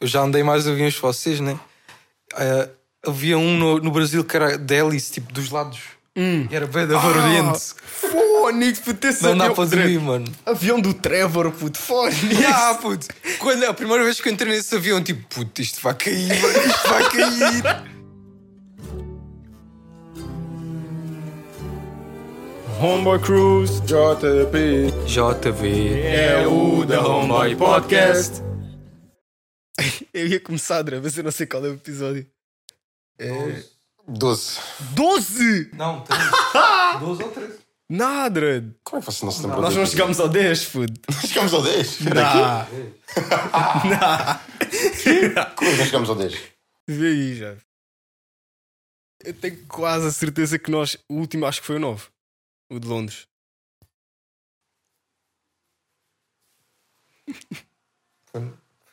eu já andei mais de aviões que vocês, né? Eh, havia um no, no Brasil que era de hélice, tipo dos lados. E era bem da barulhente. Fónix, puto, esse Não dá avião- para dormir, mano. Avião do Trevor, puto, Fónix. Ah, puto. Quando, a primeira vez que eu entrei nesse avião, tipo, puto, isto vai cair, mano, isto vai cair. Homeboy Cruise, JP. JV. É o The Homeboy Podcast. Eu ia começar, André, mas eu não sei qual é o episódio. É... 12. 12! Não, 13. 12 ou 13. Nada! André. Como é que você não se lembra? Nós não chegámos ao 10, puto. Chegamos ao 10. Nah. Como é que nós chegamos ao 10? Vê aí já. Eu tenho quase a certeza que nós. O último acho que foi o 9. O de Londres.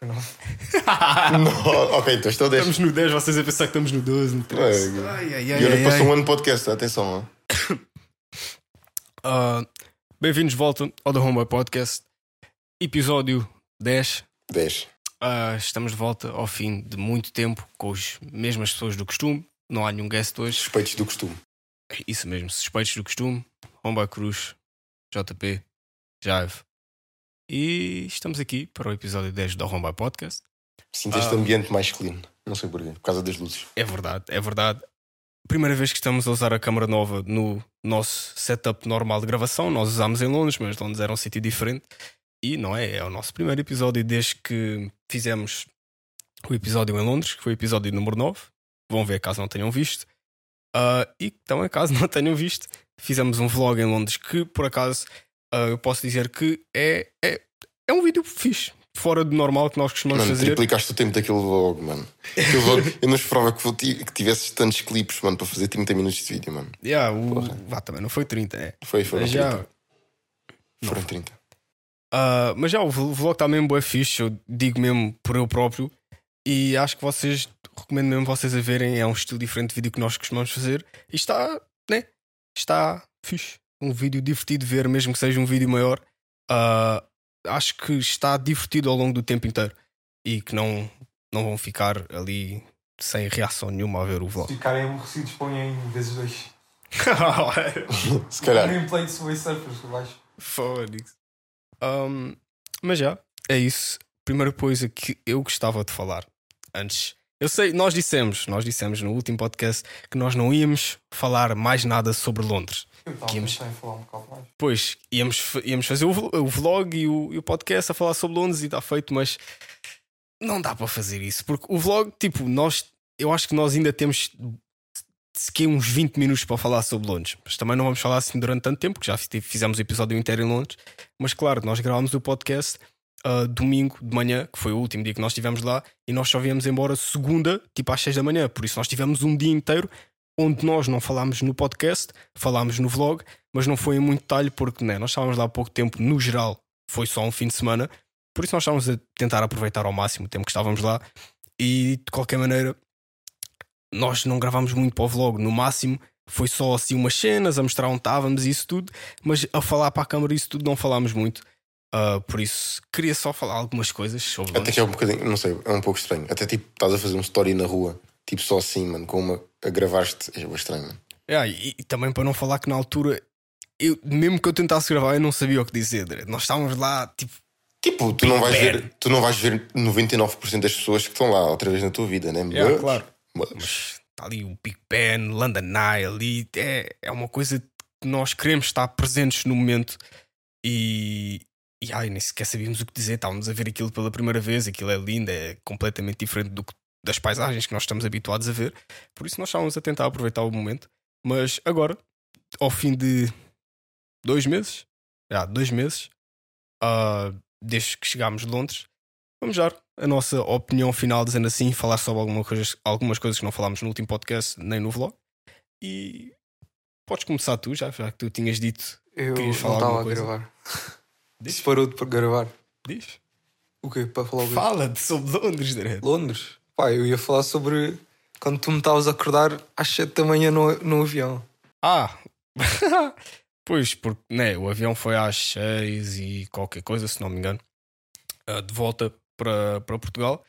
Não, ok, então estou ao 10. Estamos no 10, vocês a pensar que estamos no 12, no 13. É, Ai, ai, E ai. olha ai, que passou um ano de podcast, atenção. Ah, Bem-vindos de volta ao The Homeboy Podcast, episódio 10. 10. Ah, estamos de volta ao fim de muito tempo com as mesmas pessoas do costume. Não há nenhum guest hoje. Suspeitos do costume. Isso mesmo, suspeitos do costume. Homeboy Cruz, JP, Jaive. E estamos aqui para o episódio 10 do Homeboy Podcast. Sinto este Ah. ambiente mais clean. Não sei porquê, por causa das luzes. É verdade, é verdade. Primeira vez que estamos a usar a câmara nova no nosso setup normal de gravação. Nós usámos em Londres, mas Londres era um sítio diferente. E não é, é o nosso primeiro episódio desde que fizemos o episódio em Londres, que foi o episódio número 9. Vão ver caso não tenham visto. Ah, e também, caso não tenham visto, fizemos um vlog em Londres que, por acaso, ah, eu posso dizer que é, é, é um vídeo fixe. Fora do normal que nós costumamos Mano, fazer. triplicaste o tempo daquele vlog, mano. Aquele vlog, eu não esperava que, que tivesses tantos clipes, mano, para fazer 30 minutos de vídeo, mano. Yeah, o, vá, também não foi 30, é. Foi, foram já, 30. Foram 30. Ah, mas já o vl- vlog está mesmo bué fixe, eu digo mesmo por eu próprio. E acho que vocês, recomendo mesmo vocês a verem. É um estilo diferente de vídeo que nós costumamos fazer. E está, né? Está fixe. Um vídeo divertido de ver, mesmo que seja um vídeo maior. Ah, acho que está divertido ao longo do tempo inteiro. E que não, não vão ficar ali sem reação nenhuma a ver o vlog. Se ficarem aborrecidos, ponham em vezes dois. Se calhar. Gameplay de Subway Surfers, acho. Fónix. Um, mas já, é isso. Primeira coisa que eu gostava de falar antes. Eu sei, nós dissemos, nós dissemos no último podcast que nós não íamos falar mais nada sobre Londres. Íamos- falar um bocado mais. Pois, íamos, íamos fazer o, o vlog e o, e o podcast a falar sobre Londres e está feito, mas não dá para fazer isso. Porque o vlog, tipo, nós, eu acho que nós ainda temos sequer uns 20 minutos para falar sobre Londres. Mas também não vamos falar assim durante tanto tempo, porque já fi- fizemos o episódio inteiro em Londres. Mas claro, nós gravámos o podcast ah, domingo de manhã, que foi o último dia que nós estivemos lá, e nós só viemos embora segunda, tipo às 6 da manhã. Por isso nós tivemos um dia inteiro onde nós não falámos no podcast, falámos no vlog, mas não foi em muito detalhe porque né, nós estávamos lá há pouco tempo, no geral, foi só um fim de semana, por isso nós estávamos a tentar aproveitar ao máximo o tempo que estávamos lá. E de qualquer maneira nós não gravámos muito para o vlog, no máximo foi só assim umas cenas a mostrar onde estávamos e isso tudo, mas a falar para a câmara isso tudo não falámos muito. Ah, por isso queria só falar algumas coisas sobre Até que é um bocadinho, não sei, é um pouco estranho. Até tipo, estás a fazer um story na rua, tipo só assim, mano, com uma. a gravaste. É estranho, mano. E, e também para não falar que na altura eu, mesmo que eu tentasse gravar eu não sabia o que dizer. Nós estávamos lá tipo Tipo, tu não vais ver, tu não vais ver 99% das pessoas que estão lá outra vez na tua vida, né? Yeah, Mas- claro. mas- mas está ali o Big Ben, London Eye ali, é, é uma coisa que nós queremos estar presentes no momento e, e ai, nem sequer sabíamos o que dizer, estávamos a ver aquilo pela primeira vez, aquilo é lindo, é completamente diferente do que- das paisagens que nós estamos habituados a ver, por isso nós estávamos a tentar aproveitar o momento, mas agora, ao fim de dois meses, já, dois meses, ah, desde que chegámos de Londres, vamos dar a nossa opinião final, dizendo assim, falar sobre alguma coisas, algumas coisas que não falámos no último podcast, nem no vlog. E podes começar tu, já, já que tu tinhas dito. Eu Querias não falar estava a coisa? gravar. Diz. Se parou de gravar. Diz. O quê? Para falar o quê? Fala sobre Londres, direto. Londres. Pá, eu ia falar sobre quando tu me estavas a acordar às 7 da manhã no, no avião. Ah! pois, porque né, o avião foi às 6 e qualquer coisa, se não me engano, ah, de volta para, para Portugal.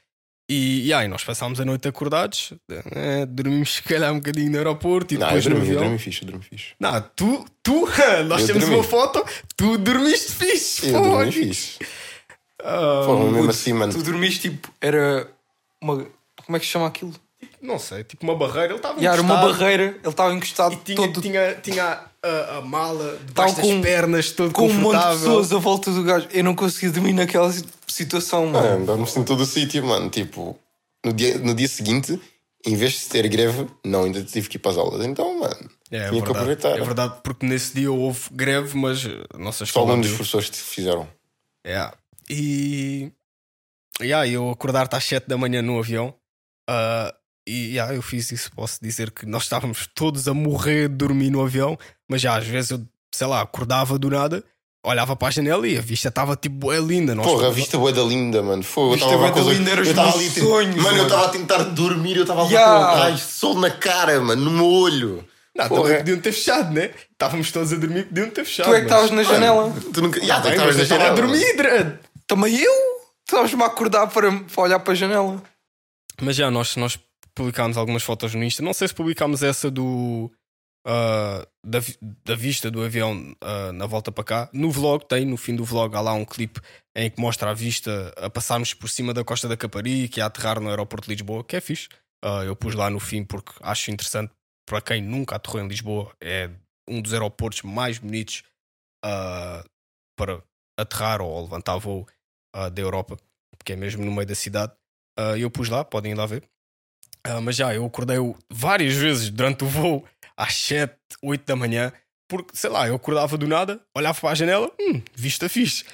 E, e aí nós passámos a noite acordados, eh, dormimos se calhar um bocadinho no aeroporto e Não, eu depois no dormi, eu avião. dormi fixe, eu dormi fixe. Não, tu, tu, nós Eu temos dormi. uma foto, tu dormiste fixe. Eu dormi foda. fixe. Ah, Pô, mesmo assim, mano. Tu dormiste tipo, era uma. Como é que se chama aquilo? não sei, tipo uma barreira, ele estava E era uma encostado barreira, ele estava encostado e tinha, todo tinha, tinha a, a mala debaixo Tava das com- pernas, todo com um monte de confortável. pessoas a volta do gajo. Eu não conseguia dormir naquela si- situação, mano. Mano, dormes em todo o sítio, mano. Tipo, no dia, no dia seguinte, em vez de ter greve, não, ainda tive que ir para as aulas. Então, mano, É, é tinha que verdade, aproveitar. é verdade, porque nesse dia houve greve, mas a nossa Só alguns dos professores te fizeram. É. E. Yeah, eu acordar-te às 7 da manhã no avião. Ah, e yeah, eu fiz isso. Posso dizer que nós estávamos todos a morrer de dormir no avião, mas já às vezes eu, sei lá, acordava do nada, olhava para a janela e a vista estava tipo é linda. Nós Porra, a vista boa da linda, mano. Foi, eu Vista tava a bué da linda era os eu meus ali, sonhos, Mano, eu mano. estava a tentar dormir, eu estava Yeah. com raios de sol na cara, mano, no meu olho. Não, Porra. também podiam ter fechado, né? Estávamos todos a dormir, podiam ter fechado. Tu é que mas- estavas na janela. Tu nunca. Yeah, tu Bem, estavas na eu estava a janela. dormir. Também eu? Estavas-me a acordar para, para olhar para a janela. Mas já, nós, nós publicámos algumas fotos no Insta. Não sei se publicámos essa do. ah, da, da vista do avião ah, na volta para cá. No vlog tem, no fim do vlog, há lá um clipe em que mostra a vista a passarmos por cima da costa da Caparica e a aterrar no aeroporto de Lisboa, que é fixe. Ah, eu pus lá no fim porque acho interessante para quem nunca aterrou em Lisboa. É um dos aeroportos mais bonitos para aterrar ou levantar voo da Europa, porque é mesmo no meio da cidade. Ah, eu pus lá, podem ir lá ver. Ah, mas já, eu acordei várias vezes durante o voo às 7, 8 da manhã, porque sei lá, eu acordava do nada, olhava para a janela, hum, vista fixe.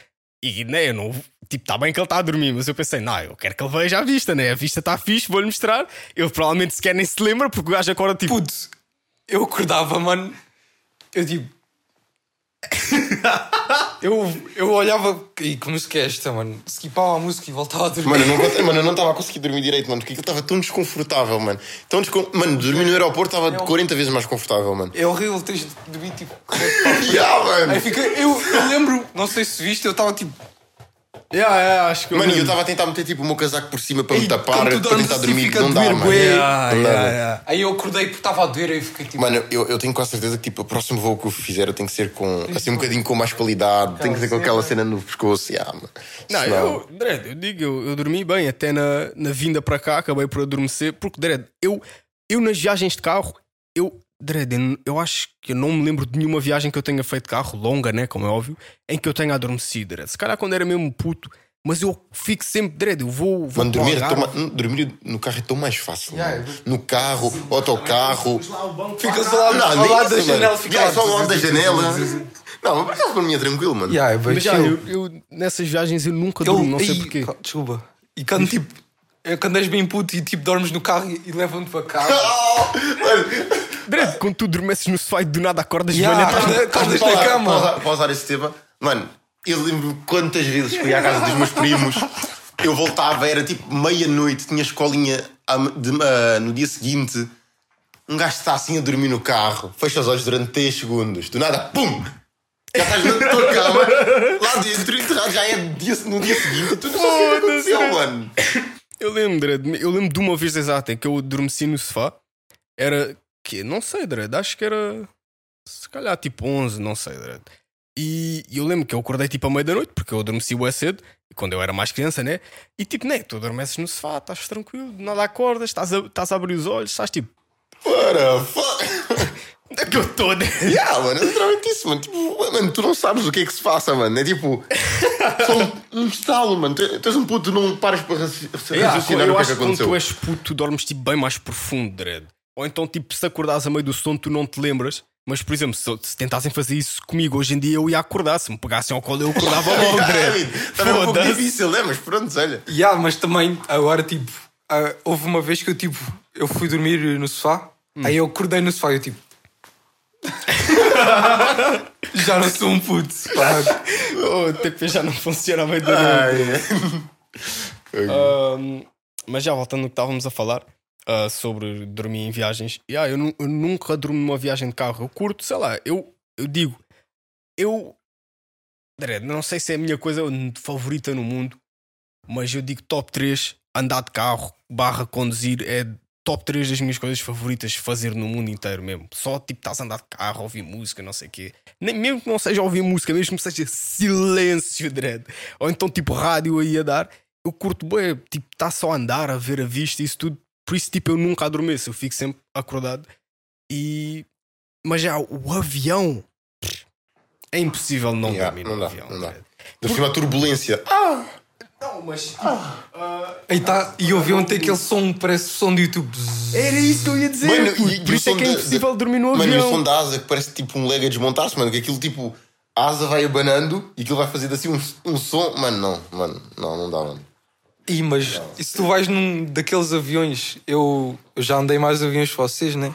E né, eu não, tipo, está bem que ele está a dormir, mas eu pensei, não, eu quero que ele veja a vista, né? A vista está fixe, vou-lhe mostrar. Ele provavelmente sequer nem se lembra, porque o gajo acorda tipo. Eu acordava, mano. Eu tipo. eu, eu olhava. E que música é esta, mano? Skipava a música e voltava a dormir. Mano, eu não, mano, eu estava a conseguir dormir direito, mano, porque aquilo estava tão desconfortável, mano. Tão descon... Mano, dormir no aeroporto estava É um- 40 vezes mais confortável, mano. É horrível teres de dormir tipo. Yeah, mano. Aí fica. Eu, eu lembro, não sei se viste, eu estava tipo. Yeah, yeah, acho que Mano, e eu estava a tentar meter tipo o meu casaco por cima para me tapar, para tentar dormir. Não a dá, mano. Yeah, yeah. Aí eu acordei porque estava a doer e fiquei tipo. Mano, eu, eu tenho quase certeza que tipo, o próximo voo que eu fizer eu tenho que ser com assim um bocadinho com mais qualidade, tem que ser com aquela cena no pescoço. Yeah, mano. Não, Senão- eu, Dredd, eu digo, eu, eu dormi bem até na, na vinda para cá, acabei por adormecer, porque, Dredd, eu, eu nas viagens de carro, eu, Dredd, eu, acho que eu não me lembro de nenhuma viagem que eu tenha feito de carro, longa, né, como é óbvio, em que eu tenha adormecido, Dredd. Se calhar quando era mesmo puto, mas eu fico sempre, Dredd, eu vou, vou Mano, dormir, é tão ma- dormir no carro é tão mais fácil. Yeah, mano. No carro, autocarro. Ficas ao lado, ao nem lado da janela, fica Yeah, lá. só ao lado da janela. Não, mas por mim é tranquilo, mano. Yeah, é Mas já, eu, eu, nessas viagens eu nunca Eu- durmo, não sei Ei, porquê. Desculpa. E quando tipo. É quando és bem puto e tipo dormes no carro e, e levam-te para casa. Dredd, quando tu adormeces no sofá e do nada acordas, Yeah, acorda- acordas na cama. para usar- para usar esse tema, mano, eu lembro quantas vezes fui à casa dos meus primos, eu voltava, era tipo meia-noite, tinha escolinha ah, no dia seguinte. Um gajo está assim a dormir no carro, fecha os olhos durante 3 segundos, do nada, pum! Já estás na tua cama, lá dentro, enterrado, já é dia- no dia seguinte, tu não sabes o que aconteceu, mano. Eu lembro, eu lembro de uma vez exata em que eu adormeci no sofá. Era que não sei, Dredd, acho que era se calhar tipo 11, não sei, Dredd. E eu lembro que eu acordei tipo à meia da noite, porque eu adormeci bué cedo, quando eu era mais criança, né? E tipo, né, tu adormeces no sofá, estás tranquilo, nada acordas, estás a, estás a abrir os olhos, estás tipo, What the fuck? onde é que eu estou, né? Yeah, mano, é literalmente isso, mano. Tipo, mano, tu não sabes o que é que se passa, mano. É tipo, só um, um estalo, mano. Tu, tu és um puto, não pares para raci- Yeah, raciocinar eu o que é acho que que quando aconteceu. tu és puto, tu dormes tipo bem mais profundo, Dredd. Ou então, tipo, se acordares a meio do sono, tu não te lembras. Mas, por exemplo, se, se tentassem fazer isso comigo hoje em dia, eu ia acordar. Se me pegassem ao colo, eu acordava logo, Dredd. Também é um pouco difícil, é? Mas pronto, olha. Yeah, mas também, agora, tipo, ah, houve uma vez que eu, tipo, eu fui dormir no sofá, aí eu acordei no sofá e eu, tipo. Já não sou um puto. pá. Oh, o TP já não funciona a meio da noite. Ahm, mas já voltando no que estávamos a falar ah, sobre dormir em viagens, yeah, eu, eu nunca durmo numa viagem de carro. Eu curto, sei lá, eu, eu digo, eu não sei se é a minha coisa favorita no mundo, mas eu digo top 3 andar de carro, barra conduzir, é top 3 das minhas coisas favoritas fazer no mundo inteiro mesmo. Só tipo estás a andar de carro, ouvir música, não sei o quê. Nem, mesmo que não seja ouvir música, mesmo que seja silêncio, dread. Ou então tipo rádio aí a dar. Eu curto bem, tipo, está só a andar, a ver a vista, isso tudo. Por isso, tipo, eu nunca adormeço, eu fico sempre acordado. E. Mas já, o avião. É impossível não Yeah, dormir não no dá, avião. não dá. Por cima a turbulência. Não, mas. Aí tá, e o avião tem aquele som, parece som de YouTube. Era isso que eu ia dizer. Mano, e- e Por o isso é que é impossível de- dormir no Mano, e o avião. som da asa que parece tipo um lega a desmontar-se, mano. Que aquilo tipo. A asa vai abanando e aquilo vai fazer assim um, um som. Mano, não, mano. Não, não dá, mano. Ih, mas e se tu vais num daqueles aviões, eu, eu já andei mais aviões que vocês, né?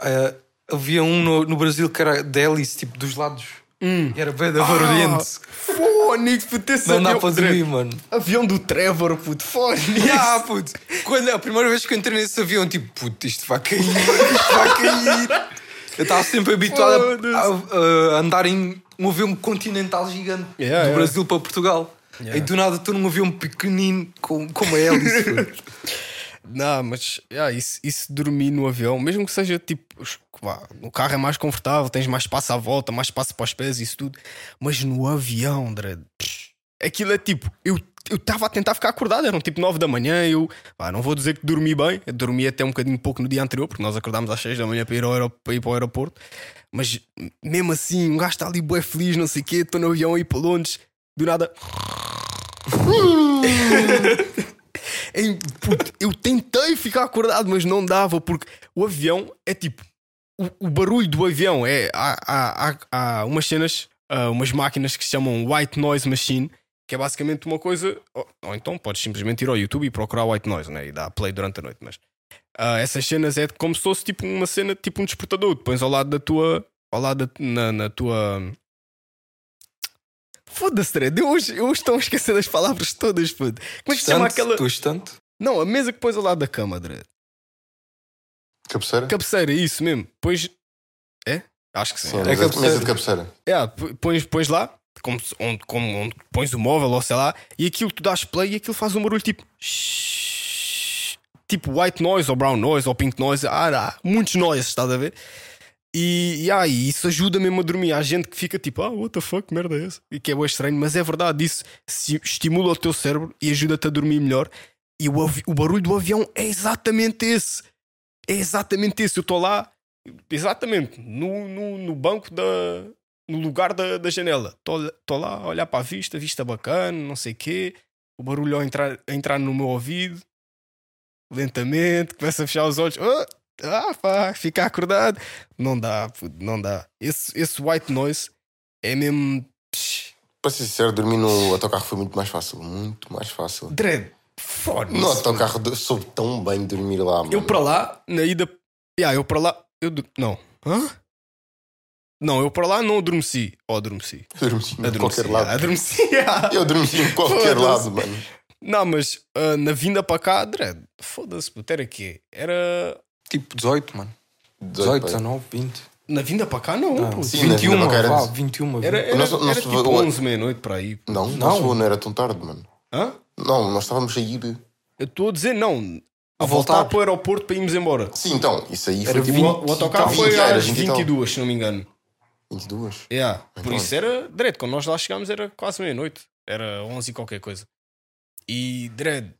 Ah, havia um no, no Brasil que era de hélice, tipo dos lados. E era bem da barulhente. Fónix, puto, esse Não dá para dormir, mano. Avião do Trevor, puto, Fónix. Ah, puto. Quando, a primeira vez que eu entrei nesse avião, tipo, puto, isto vai cair, isto vai cair. Eu estava sempre habituado a, a- a andar em um avião continental gigante Yeah, do yeah. Brasil para Portugal. Yeah. E do nada estou num avião pequenino com, com uma hélice. Não, mas yeah, isso, isso dormir no avião, mesmo que seja tipo, vá, no carro é mais confortável, tens mais espaço à volta, mais espaço para os pés, isso tudo. Mas no avião, Dredd, psh, aquilo é tipo, eu eu estava a tentar ficar acordado, eram tipo 9 da manhã. Eu vá, não vou dizer que dormi bem, eu dormi até um bocadinho pouco no dia anterior, porque nós acordámos às 6 da manhã para ir, ao para ir para o aeroporto. Mas mesmo assim, um gajo está ali bué feliz, não sei o quê, estou no avião a ir para Londres, do nada. Puto, eu tentei ficar acordado, mas não dava, porque o avião é tipo. O, o barulho do avião é. Há, há, há, há umas cenas, ah, umas máquinas que se chamam White Noise Machine, que é basicamente uma coisa. Ou, ou então podes simplesmente ir ao YouTube e procurar White Noise, né? E dar play durante a noite, mas. ah, essas cenas é como se fosse tipo uma cena, tipo um despertador. Pões ao lado da tua. Ao lado da, na, na tua. Foda-se, Dredd. Eu hoje, eu hoje estou a esquecer das palavras todas, puto. Como é que se chama aquela. Tu estante? Não, a mesa que pões ao lado da cama, Dredd. Cabeceira? Cabeceira, isso mesmo. Pões. É? Acho que sim. Sim, É, mesa, cabeceira. mesa de cabeceira. É, pões, pões lá, como, onde, como onde pões o móvel ou sei lá, e aquilo tu dás play e aquilo faz um barulho tipo. Tipo white noise ou brown noise ou pink noise. Ah, há muitos noises, estás a ver? E, e aí, isso ajuda mesmo a dormir. Há gente que fica tipo, ah, what the fuck, que merda é essa? E que é bem estranho, mas é verdade, isso estimula o teu cérebro e ajuda-te a dormir melhor. E o, o barulho do avião é exatamente esse. É exatamente esse. Eu estou lá, exatamente, no, no, no banco da. no lugar da, da janela. Estou lá a olhar para a vista, vista bacana, não sei o quê. O barulho a entrar, a entrar no meu ouvido, lentamente, começa a fechar os olhos. Ah, ah pá, ficar acordado. Não dá, puto, não dá. Esse, esse white noise é mesmo. Para ser sincero, dormir no autocarro foi muito mais fácil. Muito mais fácil. Dread, foda-se. No autocarro soube tão bem dormir lá, mano. Eu para lá, na ida. Yeah, eu para lá. Eu, não. Hã? Não, eu para lá não adormeci. Ou adormeci. Eu adormeci em Adormeci. qualquer lado. Adormeci. Eu adormeci em qualquer lado, mano. Não, mas ah, na vinda para cá, Dread, foda-se, puto, era quê? Era. Tipo 18, mano. 18, 18, pai. 19, 20. Na vinda para cá, não, puto. sim, na 21, vinda para cá era- vá, 21. Era, era, nós- era tipo o- 11, meia-noite para aí. Não, Não. não. não era tão tarde, mano. Hã? Não, nós estávamos a ir. Eu estou a dizer, não. A A voltar voltar. para o aeroporto para irmos embora. Sim, então, isso aí Era foi tipo. 20 O, o autocarro foi 20, era às 20 e tal. 22, se não me engano. 22. Yeah. Por Então. isso era Dredd, quando nós lá chegámos era quase meia-noite. Era 11 e qualquer coisa. E Dredd, psh,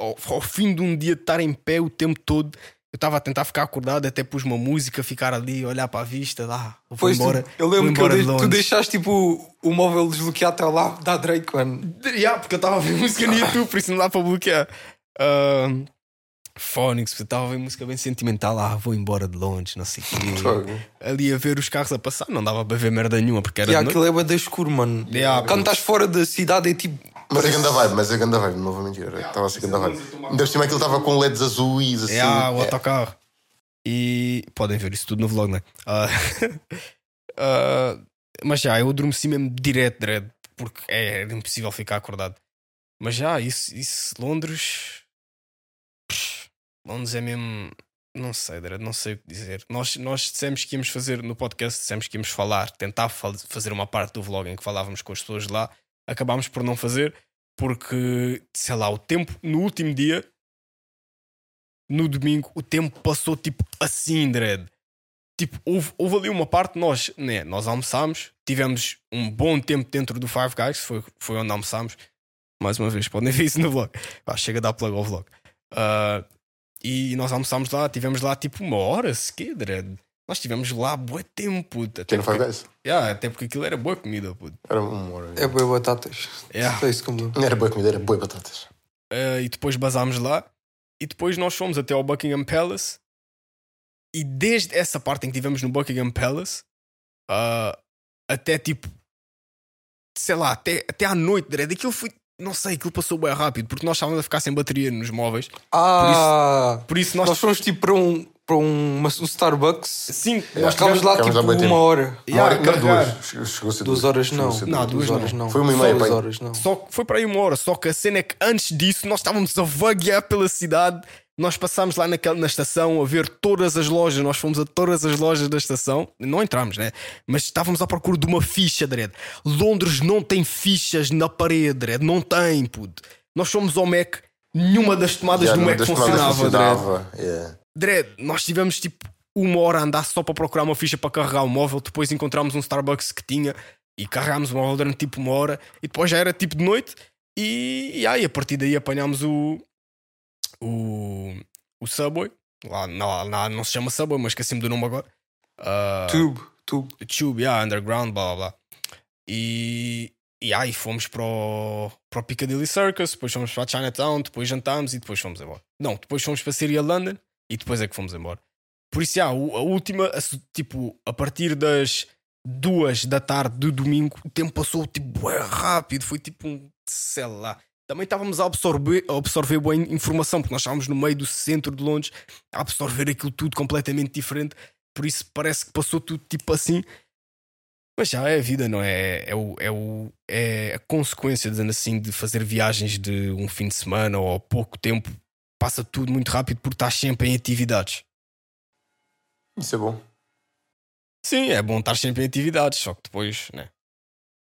ao, ao fim de um dia de estar em pé o tempo todo, eu estava a tentar ficar acordado, até pus uma música, ficar ali, olhar para a vista, lá, vou Pois tu- embora. eu lembro que eu embora de tu deixaste tipo o, móvel desbloqueado até lá da Drake, mano. Yeah, porque eu estava a ver música no YouTube, por isso não dá para bloquear. Um, Phonics, eu estava a ver música bem sentimental. Ah, vou embora de Londres, não sei o quê. Ali a ver os carros a passar, não dava para ver merda nenhuma, porque era E noite. aquilo é bem escuro, mano. Yeah, Quando estás fora da cidade é tipo. Mas é ganda vibe, mas é ganda vibe, não vou mentir. Estava a ser ganda vibe. Ainda por cima aquilo estava com LEDs azuis, assim. É, ah, o É. autocarro. E podem ver isso tudo no vlog, né? Ah, ah, mas já, eu adormeci mesmo direto, direto, porque é, era impossível ficar acordado. Mas já, isso, isso Londres. Londres é mesmo. Não sei, Dredd, não sei o que dizer. Nós, nós dissemos que íamos fazer no podcast, dissemos que íamos falar, tentar fa- fazer uma parte do vlog em que falávamos com as pessoas lá. Acabámos por não fazer, Porque, sei lá, o tempo no último dia, no domingo, o tempo passou tipo assim, dread. Tipo, houve, houve ali uma parte, nós, né, nós almoçámos, tivemos um bom tempo dentro do Five Guys, foi, foi onde almoçámos. Mais uma vez, podem ver isso no vlog. Ah, chega a dar plug ao vlog. Ah, e nós almoçámos lá, tivemos lá tipo uma hora sequer, dread. Nós tivemos lá bué tempo, puto. Tem Até Five porque, Guys? yeah, até porque aquilo era boa comida, puto. Era uma hora. É boi batatas. Yeah. Só isso como. Não era boa comida, era boa batatas. Uh, e depois basámos lá e depois nós fomos até ao Buckingham Palace e desde essa parte em que estivemos no Buckingham Palace uh, até tipo sei lá, até, até à noite, Dredd, aquilo foi não sei, aquilo passou bem rápido porque nós estávamos a ficar sem bateria nos móveis Ah! por isso nós, Nós fomos tipo para um, para um, uma- um Starbucks. sim, nós Nós ficámos tivemos lá tipo bem tempo. uma hora. Yeah, Uma hora- não, carregar. duas. Chegou- Chegou a ser Duas horas não. Não, duas duas horas não. não. Foi uma e meia, duas horas não. Só que foi para aí uma hora. Só que a cena é que antes disso nós estávamos a vaguear pela cidade. Nós passámos lá naquela, na estação a ver todas as lojas. Nós fomos a todas as lojas da estação. Não entramos, né? Mas estávamos à procura de uma ficha, Dredd. Londres não tem fichas na parede, Dredd. Não tem, puto. Nós fomos ao Mac. Nenhuma das tomadas Já, do Mac funcionava, Dredd. funcionava. Yeah. Dredd, nós tivemos tipo uma hora a andar só para procurar uma ficha para carregar o móvel. Depois encontramos um Starbucks que tinha e carregámos o móvel durante tipo uma hora. E depois já era tipo de noite. E, e aí a partir daí apanhámos o, o, o Subway. Lá, lá, lá não se chama Subway, mas esqueci-me do nome agora. Ah, Tube, tube. Tube, yeah, Underground, blá blá blá. E, e aí fomos para o, para o Piccadilly Circus, depois fomos para a Chinatown, depois jantámos e depois fomos embora. Não, depois fomos para Syria London e depois é que fomos embora. Por isso, o- a última, a tipo, a partir das duas da tarde do domingo, o tempo passou tipo bué rápido, foi tipo um, sei lá. Também estávamos a absorver, a absorver in- informação, porque nós estávamos no meio do centro de Londres, a absorver aquilo tudo completamente diferente. Por isso parece que passou tudo tipo assim. Mas já é a vida, não é? É, o, é, o, é a consequência, dizendo assim, de fazer viagens de um fim de semana ou pouco tempo. Passa tudo muito rápido porque estás sempre em atividades. Isso é bom. Sim, é bom estar sempre em atividades, só que depois, né?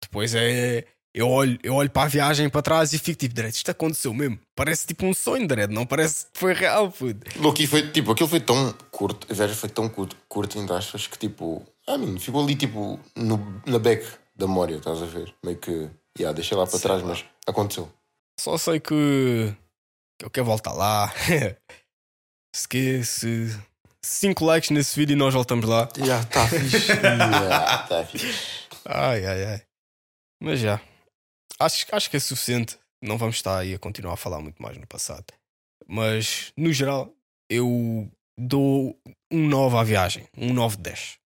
Depois é. Eu olho, eu olho para a viagem para trás e fico tipo, Dredd, isto aconteceu mesmo. Parece tipo um sonho, Dredd, não parece que foi real, puto. Loki foi, tipo, aquilo foi tão curto, a viagem foi tão curto, curto entre aspas, que tipo, ah, mano, ficou ali tipo no, na back da memória, estás a ver? Meio que, yeah, deixei lá para Sei trás, mas aconteceu. Só sei que, que eu quero voltar lá. se que se 5 likes nesse vídeo e nós voltamos lá. Já está fixe. yeah, tá fixe. Ai, ai, ai. Mas já. Acho, acho que é suficiente. Não vamos estar aí a continuar a falar muito mais no passado. Mas, no geral, eu dou um 9 à viagem. Um 9 de 10.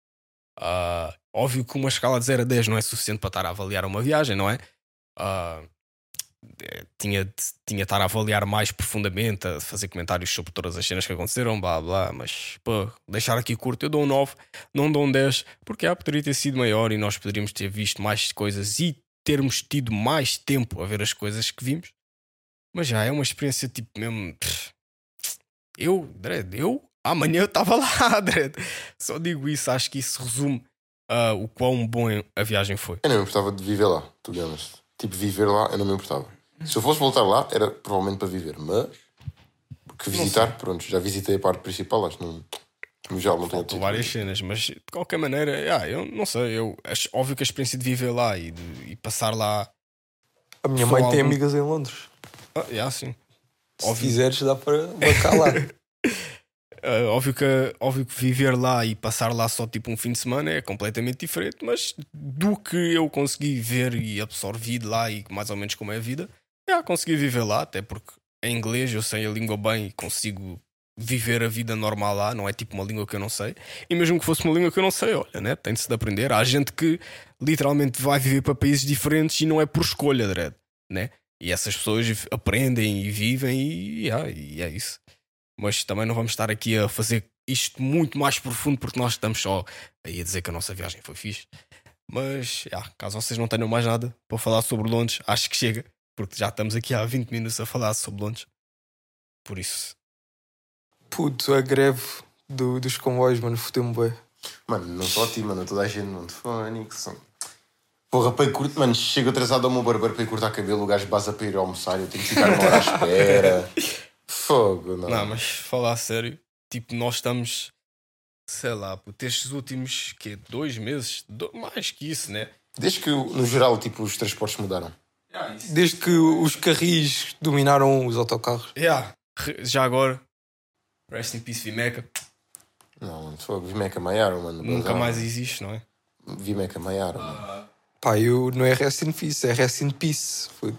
Ah, óbvio que uma escala de 0 a 10 não é suficiente para estar a avaliar uma viagem, não é? Ah, eh, tinha, tinha de estar a avaliar mais profundamente, a fazer comentários sobre todas as cenas que aconteceram, blá blá, mas pô, deixar aqui curto, eu dou um 9, não dou um 10, porque ah, poderia ter sido maior e nós poderíamos ter visto mais coisas e termos tido mais tempo a ver as coisas que vimos. Mas já é uma experiência tipo mesmo. Eu, Dredd, eu amanhã eu estava lá, Dredd. Só digo isso, acho que isso resume ah, o quão bom a viagem foi. Eu não importava de viver lá, be honest. Tipo, viver lá, eu não me importava. Se eu fosse voltar lá, era provavelmente para viver, mas. Porque visitar, pronto, já visitei a parte principal, acho que não. Geral, não Faltou várias cenas, mas de qualquer maneira, ah, eu não sei, eu acho óbvio que a experiência de viver lá e, de, e passar lá. A minha mãe tem algum- amigas em Londres. Ah, yeah, sim. Se Óbvio. quiseres, dá para bancar lá. Ah, óbvio, que, óbvio que viver lá e passar lá só tipo um fim de semana é completamente diferente, mas do que eu consegui ver e absorvi de lá e mais ou menos como é a vida, já consegui viver lá, até porque em inglês eu sei a língua bem e consigo viver a vida normal lá, não é tipo uma língua que eu não sei. E mesmo que fosse uma língua que eu não sei, olha, né? tem-se de aprender. Há gente que literalmente vai viver para países diferentes e não é por escolha, Dredd, né? E essas pessoas aprendem e vivem e, yeah, e é isso mas também não vamos estar aqui a fazer isto muito mais profundo porque nós estamos só aí a dizer que a nossa viagem foi fixe. Mas, já, caso vocês não tenham mais nada para falar sobre Londres, acho que chega, porque já estamos aqui há 20 minutos a falar sobre Londres. Por isso, Puto, a greve do- dos comboios, mano, fodeu-me bem. Mano, não só a ti, mano, toda a gente, mano. Fónix. Porra, para ir curto, mano, chego atrasado ao meu barbeiro para ir cortar cabelo, o gajo basa para ir almoçar, eu tenho que ficar uma hora à espera. Fogo, não. Não, mas falar a sério, tipo, nós estamos, sei lá, puto, estes últimos que dois meses, do- mais que isso, né? Desde que, no geral, tipo, os transportes mudaram. Desde que os carris dominaram os autocarros. Yeah. Já agora, rest in peace, Vimeca. Não, mano, fogo, Vimeca Maiaro, mano. Nunca Não. mais existe, não é? Vimeca Maiaro, mano. Pá, eu não é Rest in Peace, é Rest in Peace. Foda.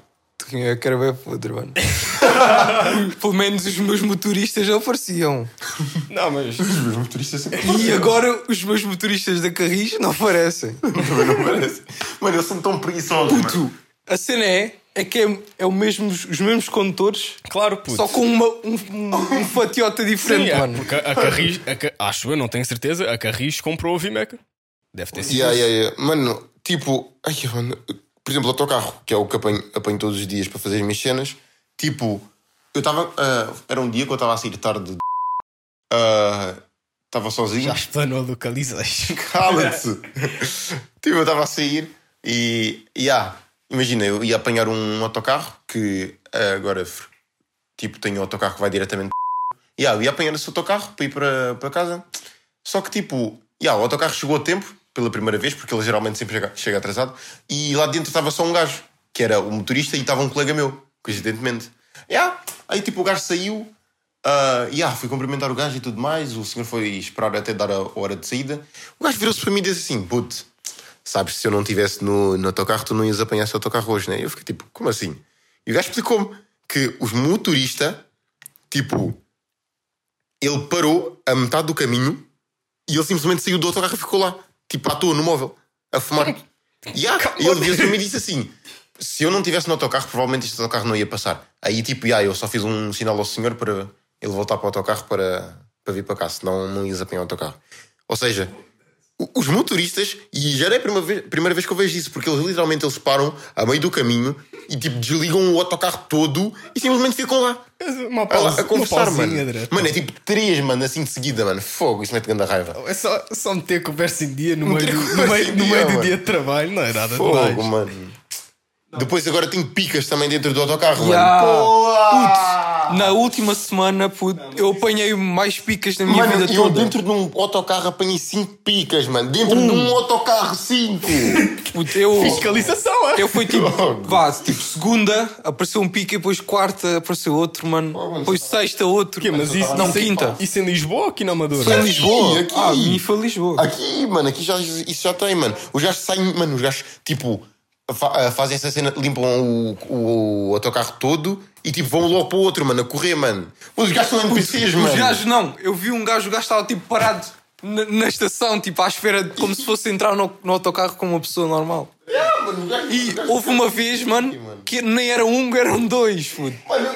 Eu quero ver podre, mano. Pelo menos os meus motoristas apareciam. Não, mas. Os meus motoristas sempre E agora os meus motoristas da Carris não aparecem. também não parece. Mano, eles são tão preguiçosos, mano. Puto, a cena é, é que é, é o mesmo, os mesmos condutores, Claro, puto. só com uma, um, um, um fatiota diferente, Sim, é, mano. porque a Carris, a Ca- acho eu, não tenho certeza, a Carris comprou a Vimeca. Deve ter sido. Yeah, yeah, yeah. Mano, tipo, ai, mano, por exemplo, o autocarro, que é o que apanho, apanho todos os dias para fazer as minhas cenas, tipo, eu estava. era um dia que eu estava a sair tarde. de- ah, Estava sozinho. Já explanou a localização. Cala-te! tipo, eu estava a sair e. e ah, imagina, eu ia apanhar um autocarro que ah, agora, tipo, tenho um autocarro que vai diretamente. E ah, eu ia apanhar esse autocarro para ir para, para casa. Só que, tipo, yeah, o autocarro chegou a tempo, pela primeira vez, porque ele geralmente sempre chega, chega atrasado, e lá dentro estava só um gajo, que era o motorista, e estava um colega meu, coincidentemente. Yeah, aí, tipo, o gajo saiu. Uh, yeah, fui cumprimentar o gajo e tudo mais. O senhor foi esperar até dar a hora de saída. O gajo virou-se para mim e disse assim: Puto, sabes, se eu não estivesse no, no autocarro, tu não ias apanhar esse autocarro hoje, né? Eu fiquei tipo: Como assim? E o gajo explicou-me que os motoristas, tipo, ele parou a metade do caminho e ele simplesmente saiu do autocarro e ficou lá, tipo, à toa no móvel, a fumar. Yeah, e ele virou-se para mim e disse assim: se eu não estivesse no autocarro, provavelmente este autocarro não ia passar. Aí, tipo, yeah, eu só fiz um sinal ao senhor para ele voltar para o autocarro para, para vir para cá, senão não ias apanhar o autocarro. Ou seja, os motoristas, e já era a primeira vez, primeira vez que eu vejo isso, porque eles literalmente eles param a meio do caminho e tipo desligam o autocarro todo e simplesmente ficam lá. Uma pausa, a conversar, uma mano. direto. Mano, é tipo três, mano, assim de seguida, mano. Fogo, isso mete grande raiva. É só, só meter conversa em dia no meio, do, no meio, em no dia, meio do dia de trabalho, não é nada Fogo, demais. mano. Depois agora tenho picas também dentro do autocarro, Ya. mano. Puto, na última semana, puto, eu apanhei mais picas na minha Mano, vida eu toda. dentro de um autocarro apanhei 5 picas, mano. Dentro de um autocarro, 5. Puto, eu, Fiscalização, é? eu fui tipo, vá, tipo, segunda apareceu um pica, depois quarta apareceu outro, mano. mano, Depois sexta outro. Quê, mas isso, não, isso, quinta. Isso em Lisboa ou aqui na Amadora? Foi em Lisboa. aqui. Ah, a mim foi Lisboa. Aqui, mano, aqui já, isso já tem, mano. Os gajos saem, mano, os gajos, tipo, fa- ah, fazem essa cena, limpam o, o, o autocarro todo e, tipo, vão logo para o outro, mano, a correr, mano. Os gajos são NPCs, mano. Os gajos não, eu vi um gajo, o gajo estava tipo parado na, na estação, tipo à espera, de, como se fosse entrar no, no autocarro como uma pessoa normal. Ah, mano, os E houve uma vez, mano, que nem era um, eram dois, puto. Mano,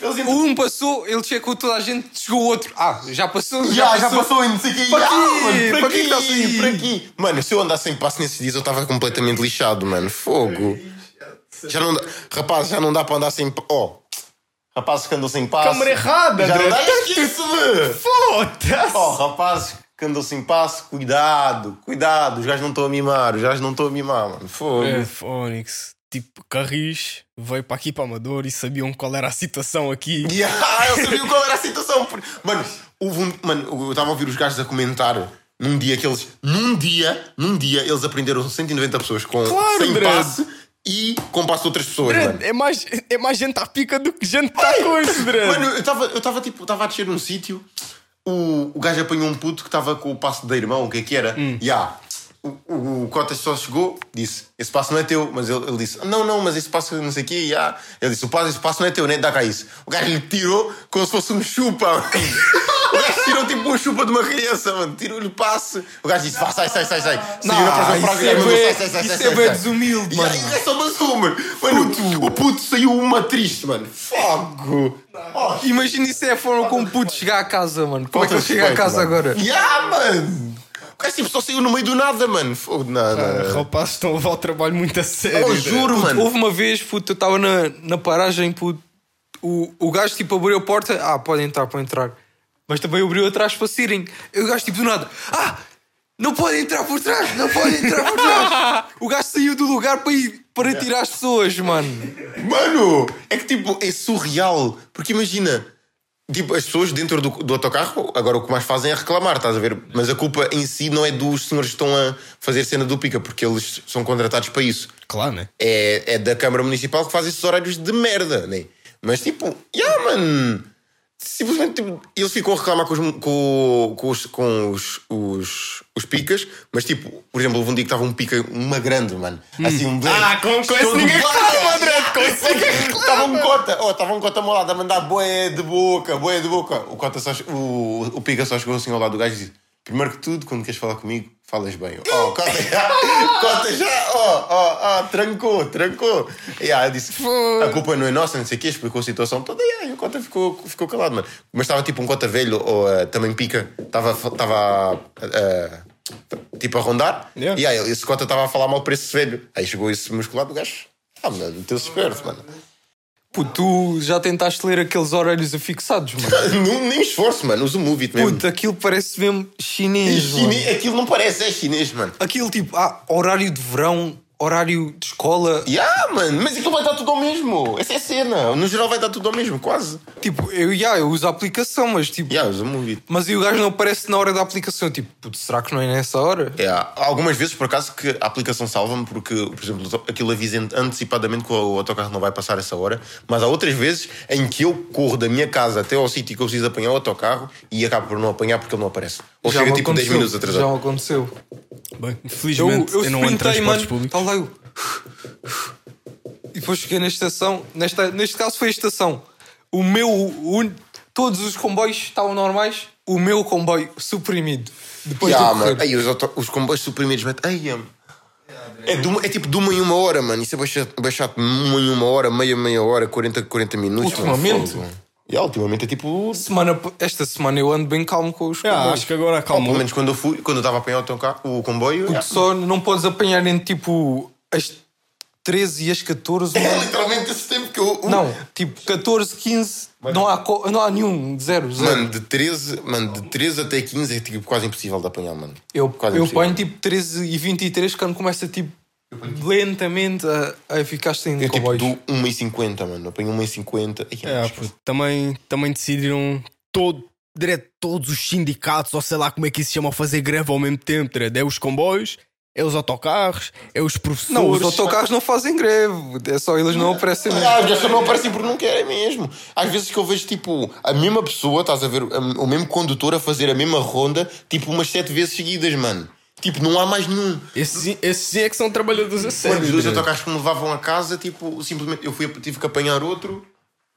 eles um passou, ele checou toda a gente, chegou o outro. Ah, já passou, Já, já passou em não sei o quê. Para quê? mano, para Para aqui, que está a sair? para aqui. Mano, se eu andasse sem passo nesses dias, eu estava completamente lixado, mano. Fogo. Já não dá, rapaz, já não dá para andar sem. Oh, rapazes que andam sem passo. Câmara errada, Já não dá, esquece-me. Foda-se! Oh, rapazes que andam sem passo, cuidado, cuidado. Os gajos não estão a mimar, os gajos não estão a mimar, mano. Fogo. É, Fónix. Tipo, Carris veio para aqui para Amador e sabiam qual era a situação aqui. Yeah, eu sabia qual era a situação. Mano, houve um, mano, eu estava a ouvir os gajos a comentar num dia que eles. Num dia, num dia, eles aprenderam 190 pessoas com Claro, sem passe e com passe de outras pessoas, mano. É mais, é mais gente à pica do que gente à coisa, André. Mano, eu estava eu tava, tipo, estava a descer num sítio, o, o gajo apanhou um puto que estava com o passo da irmã, o que é que era? Hum. Ya. O, o, o Cotas só chegou, disse: Esse passo não é teu. Mas ele, ele disse: Não, não, mas esse passo não sei o quê. ya. Ele disse: O passo, esse passo não é teu, nem dá cá isso. O gajo lhe tirou como se fosse um chupa. O gajo tirou tipo uma chupa de uma criança, mano. Tirou-lhe o passe. O gajo disse: Vá, sai, sai, sai, sai. Saiu isso praga, é bué- sai, sai, sai, isso é sai. desumilde, E mano. aí, é só mais um, mano. Mano, o puto saiu uma triste, mano. Fogo. Oh, Imagina isso é a forma como puto chegar a casa, mano. Como é que ele chega a casa agora? Ya, mano! O gajo tipo, só saiu no meio do nada, mano. Fogo, não, não, não. Rapazes estão a levar o trabalho muito a sério. Oh, André. juro, Puto, mano. houve uma vez, puto, eu estava na, na paragem, puto, o, o gajo tipo abriu a porta, ah, pode entrar, pode entrar. Mas também abriu atrás para saírem. O gajo tipo do nada, ah, Não pode entrar por trás, não pode entrar por trás. O gajo saiu do lugar para ir para tirar as pessoas, mano. Mano, é que tipo, é surreal. Porque imagina, tipo, as pessoas dentro do, do autocarro, agora o que mais fazem é reclamar, estás a ver? Mas a culpa em si não é dos senhores que estão a fazer cena do pica, porque eles são contratados para isso. Claro, né? É, é da Câmara Municipal que faz esses horários de merda, né? Mas tipo, yeah, mano. Simplesmente tipo, eles ficam a reclamar com os, com, com os, com os, os, os picas, mas tipo, por exemplo, houve um dia que estava um pica, uma grande, mano. Assim, um Ah, com- com esse ninguém black. reclama, André, com esse ninguém Estava um cota, oh, estava um cota ao meu lado a mandar boé de boca, boé de boca. O, cota só, o, o pica só chegou assim ao lado do gajo e disse: Primeiro que tudo, quando queres falar comigo, falas bem. Oh, cota já, cota já, oh, oh, oh, trancou, trancou. E aí eu disse: A culpa não é nossa, não sei o quê, explicou a situação toda. E aí o cota ficou, ficou calado, mano. Mas estava tipo um cota velho, ou eh, também pica, estava. estava eh, Tipo a rondar, Yeah. e aí esse cota estava a falar mal para esse velho. Aí chegou esse musculado, o gajo, ah, mano, meteu-se esperto, mano. Puto, tu já tentaste ler aqueles horários afixados, mano. Não, nem esforço, mano. Usa o Move It mesmo. Puto, aquilo parece mesmo chinês, mano. Chine... Aquilo não parece, é chinês, mano. Aquilo tipo, ah, horário de verão, horário de escola. Yeah, mano, mas aquilo vai dar tudo ao mesmo. Essa é a cena. No geral vai dar tudo ao mesmo, quase. Tipo, eu, yeah, eu uso a aplicação, mas tipo. Yeah, usa o Move It. Mas e o gajo não aparece na hora da aplicação? Tipo, puto, será que não é nessa hora? É, há algumas vezes, por acaso, que a aplicação salva-me porque, por exemplo, aquilo avisa antecipadamente que o autocarro não vai passar essa hora. Mas há outras vezes em que eu corro da minha casa até ao sítio que eu preciso apanhar o autocarro e acabo por não apanhar porque ele não aparece. Ou chega me tipo 10 aconteceu, minutos Já atrasado. me aconteceu. Bem, Eu, infelizmente eu, eu, não ando em transportes mano. públicos. Tá lá eu. E depois cheguei na estação. Nesta, neste caso foi a estação. O meu. o- todos os comboios estavam normais. O meu comboio suprimido. Depois Yeah, do mano. correr. Aí os, os comboios suprimidos metem. Ai, am. É, de uma- é tipo de uma em uma hora, mano. Isso é baixado de uma em uma hora, meia, meia hora, 40, 40 minutos. mano. Ultimamente? Yeah, ultimamente é tipo. Semana, esta semana eu ando bem calmo com os Ah, comboios. acho que agora Oh, pelo acalmou. menos quando eu fui, quando eu estava a apanhar o, autocarro, o comboio. yeah. Só não podes apanhar entre tipo as 13 e as 14. É mano. literalmente esse tempo que eu. Não, tipo 14, 15. Não há, co- não há nenhum. Zero, zero. Mano, de 13, mano, de 13 até 15 é tipo, quase impossível de apanhar, mano. Eu, Quase eu impossível. ponho tipo 13 e 23 quando começa tipo lentamente a, a ficar sem Eu tipo do 1,50, mano. Apanho 1,50. Ai, É, mas- puto, também, também decidiram todo, direto, todos os sindicatos, ou sei lá como é que isso se chama, fazer greve ao mesmo tempo. Direto. É os comboios, é os autocarros, é os professores. Não, os autocarros não fazem greve. É só eles não aparecem mesmo. Ah, já só não aparecem porque não querem mesmo. Às vezes que eu vejo tipo a mesma pessoa, estás a ver, o mesmo condutor a fazer a mesma ronda, tipo umas sete vezes seguidas, mano. Tipo, não há mais nenhum. Esses, esses sim é que são trabalhadores a sério. Mano, os dois direto. autocarros que me levavam a casa, tipo, simplesmente eu fui, tive que apanhar outro.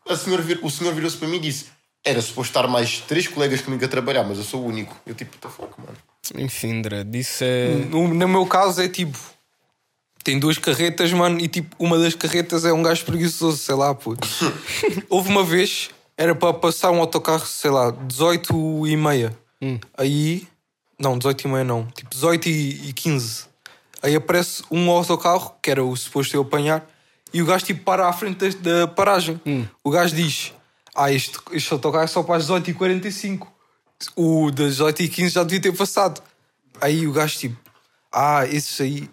A senhora vir- o senhor virou-se para mim e disse: Era suposto estar mais três colegas comigo a trabalhar, mas eu sou o único. Eu tipo, what the fuck, mano. Enfim, Dredd, isso é. No, no meu caso é tipo. Tem duas carretas, mano, e tipo, uma das carretas é um gajo preguiçoso, sei lá, puto. Houve uma vez, era para passar um autocarro, sei lá, 18 e meia. Aí. Não, 18 e meia não. Tipo, 18 e, e 15. Aí aparece um autocarro, que era o suposto eu apanhar, e o gajo tipo para à frente da, da paragem. O gajo diz: Ah, este, este autocarro é só para as 18h45. O das 18h15 já devia ter passado. Aí o gajo tipo: Ah, esses aí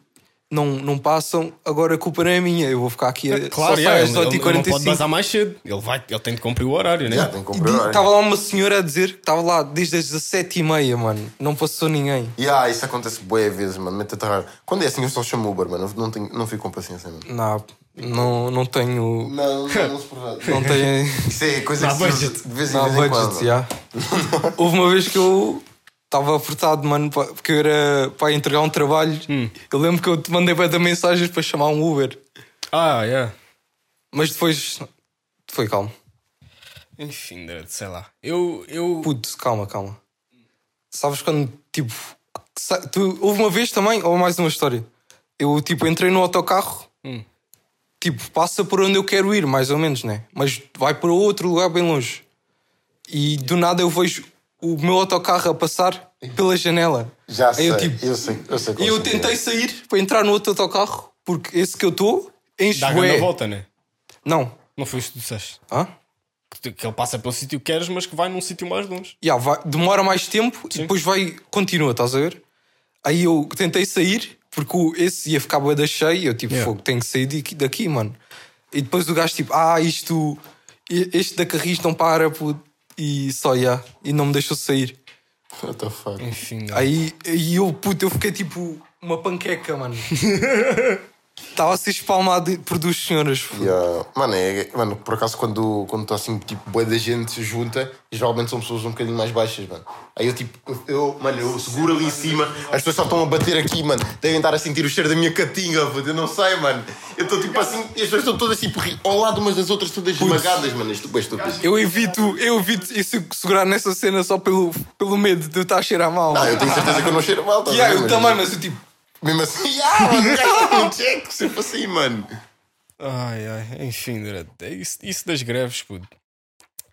não, não passam, agora a culpa não é minha. Eu vou ficar aqui a, Claro, só é, sai ele, às ele- ele não pode 18h45. bazar mais cedo. Ele, vai, ele tem de cumprir o horário, né? Já, tem que E comprar di- horário. Estava lá uma senhora a dizer que estava lá desde as 17h30, mano. Não passou ninguém. Yeah, isso acontece boé vezes, mano. Mete atrás. Quando é assim, eu só chamo Uber, mano. Não, tenho, não fico com paciência, mano. Não, não, não tenho. Não, não, não. Não tenho. Isso é coisa Dá que se de vez em, Não há vez em budget, quando. já. Houve uma vez que eu estava apertado, mano, porque eu era para entregar um trabalho. Eu lembro que eu te mandei para dar mensagens para chamar um Uber. Ah, yeah. Mas depois foi calmo. Enfim, sei lá. Eu. eu... Puto, calma, calma. Sabes quando, tipo, tu, houve uma vez também, ou mais uma história. Eu, tipo, entrei no autocarro, Hum. tipo, passa por onde eu quero ir, mais ou menos, né? Mas vai para outro lugar bem longe. E do nada eu vejo o meu autocarro a passar pela janela. Já Aí sei, eu, eu, tipo, sei, eu sei E qual eu é. tentei sair para entrar no outro autocarro, porque esse que eu estou enche Dá a volta, né? Não. Não foi isso que tu disseste. Hã? Que, ele passa pelo sítio que queres, mas que vai num sítio mais longe. Ya, vai- demora mais tempo e depois vai, continua, estás a ver? Aí eu tentei sair, porque esse ia ficar da cheio. Eu tipo, Yeah. fogo, tenho que sair daqui, daqui, mano. E depois o gajo tipo, ah, isto. Este da Carris não para, puto. E só, yeah. E não me deixou sair. What the fuck? Enfim. Aí e eu, puto, eu fiquei tipo uma panqueca, mano. Estava a ser espalmado por duas senhoras. Yeah. Mano, é, mano, por acaso quando quando está assim, tipo, boa da gente se junta, geralmente são pessoas um bocadinho mais baixas, mano. Aí eu tipo, eu, mano, eu seguro ali em cima, as pessoas só estão a bater aqui, mano. Devem estar a sentir o cheiro da minha catinga, puto, eu não sei, mano. Eu estou tipo assim, e as pessoas estão todas tipo ao lado umas das outras, todas esmagadas, mano. Isto é estúpido. Eu evito, eu evito isso, segurar nessa cena só pelo, pelo medo de eu estar a cheirar mal. Ah, eu tenho certeza que eu não cheiro mal, tá Yeah, eu também, mas eu tipo. Mesmo assim, ah, mano, cara, um check, sempre assim, mano. Ai, ai, enfim, Dredd, é isso, isso das greves, puto.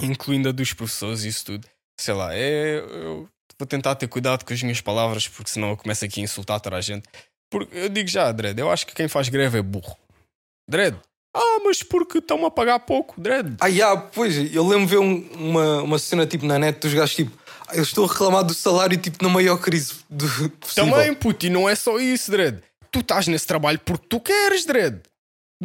incluindo a dos professores, isso tudo. Sei lá, é. Eu vou tentar ter cuidado com as minhas palavras, porque senão eu começo aqui a insultar toda a gente. Porque eu digo já, Dredd, eu acho que quem faz greve é burro. Dredd, ah, mas porque estão-me a pagar pouco, Dredd. Ah, yeah, pois, eu lembro de ver um- uma, uma cena tipo na net dos gajos tipo. "Ah, Eu estou a reclamar do salário tipo na maior crise do possível. Também, puto, e não é só isso, Dredd. Tu estás nesse trabalho porque tu queres, Dredd.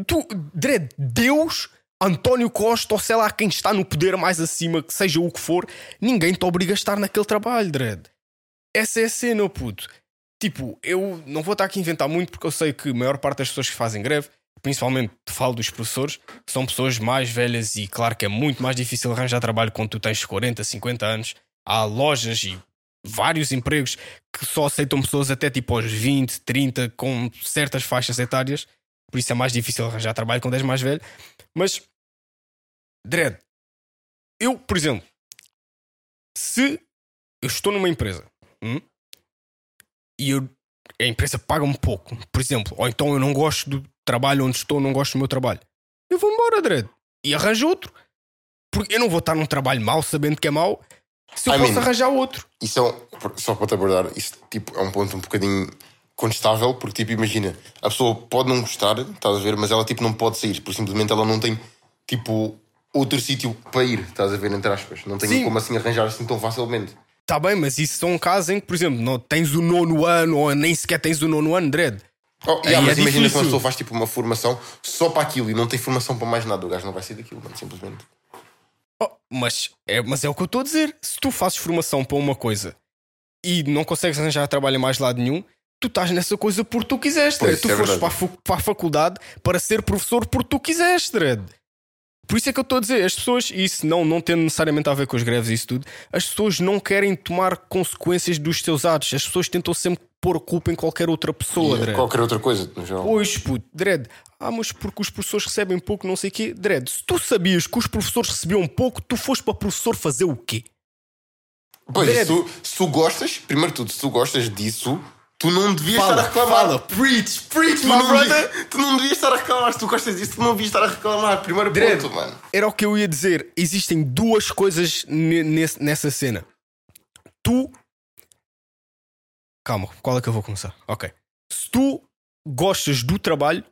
Tu, Dredd, Deus, António Costa, ou sei lá quem está no poder mais acima, que seja o que for, ninguém te obriga a estar naquele trabalho, Dredd. Essa é a cena, puto. Tipo, eu não vou estar aqui a inventar muito porque eu sei que a maior parte das pessoas que fazem greve, principalmente falo dos professores, são pessoas mais velhas e claro que é muito mais difícil arranjar trabalho quando tu tens 40, 50 anos. Há lojas e vários empregos que só aceitam pessoas até tipo aos 20, 30, com certas faixas etárias. Por isso é mais difícil arranjar trabalho quando és mais velho. Mas, Dredd, eu, por exemplo, se eu estou numa empresa hum, e eu- a empresa paga-me pouco, por exemplo, ou então eu não gosto do trabalho onde estou, não gosto do meu trabalho, eu vou embora, Dredd, e arranjo outro. Porque eu não vou estar num trabalho mau sabendo que é mau se eu I posso mean- arranjar outro. Isso é um, só para te abordar, isso tipo, é um ponto um bocadinho contestável, porque tipo, imagina, a pessoa pode não gostar, estás a ver, mas ela tipo não pode sair, porque simplesmente ela não tem tipo outro sítio para ir, estás a ver, entre aspas. Não tem Sim. como assim arranjar assim tão facilmente. Tá bem, mas isso são casos em que, por exemplo, não tens o nono ano ou nem sequer tens o nono ano, Dredd. Oh, yeah, é mas imagina que difícil. uma pessoa faz tipo uma formação só para aquilo e não tem formação para mais nada, o gajo não vai sair daquilo, mano, simplesmente. Oh, mas, é, mas é o que eu estou a dizer. Se tu fazes formação para uma coisa e não consegues arranjar trabalho em mais lado nenhum, tu estás nessa coisa porque tu quiseste. Pois, tu é foste verdade. para a, para a faculdade para ser professor porque tu quiseste. Por isso é que eu estou a dizer, as pessoas, e isso não, não tendo necessariamente a ver com as greves e isso tudo, as pessoas não querem tomar consequências dos seus atos. As pessoas tentam sempre pôr a culpa em qualquer outra pessoa, Dredd. qualquer outra coisa, no geral. Pois, puto, Dredd. Ah, mas porque os professores recebem pouco, não sei o quê. Dredd, se tu sabias que os professores recebiam pouco, tu foste para professor fazer o quê? Pois, se tu, se tu gostas, primeiro de tudo, se tu gostas disso, tu não devias estar a reclamar. preach, preach, Tu não, devias, tu não devias estar a reclamar. Se tu gostas disso, tu não devias estar a reclamar. Primeiro Dredd. ponto, mano. Era o que eu ia dizer. Existem duas coisas nesse- nessa cena. Tu. Calma, qual é que eu vou começar? Ok. Se tu gostas do trabalho,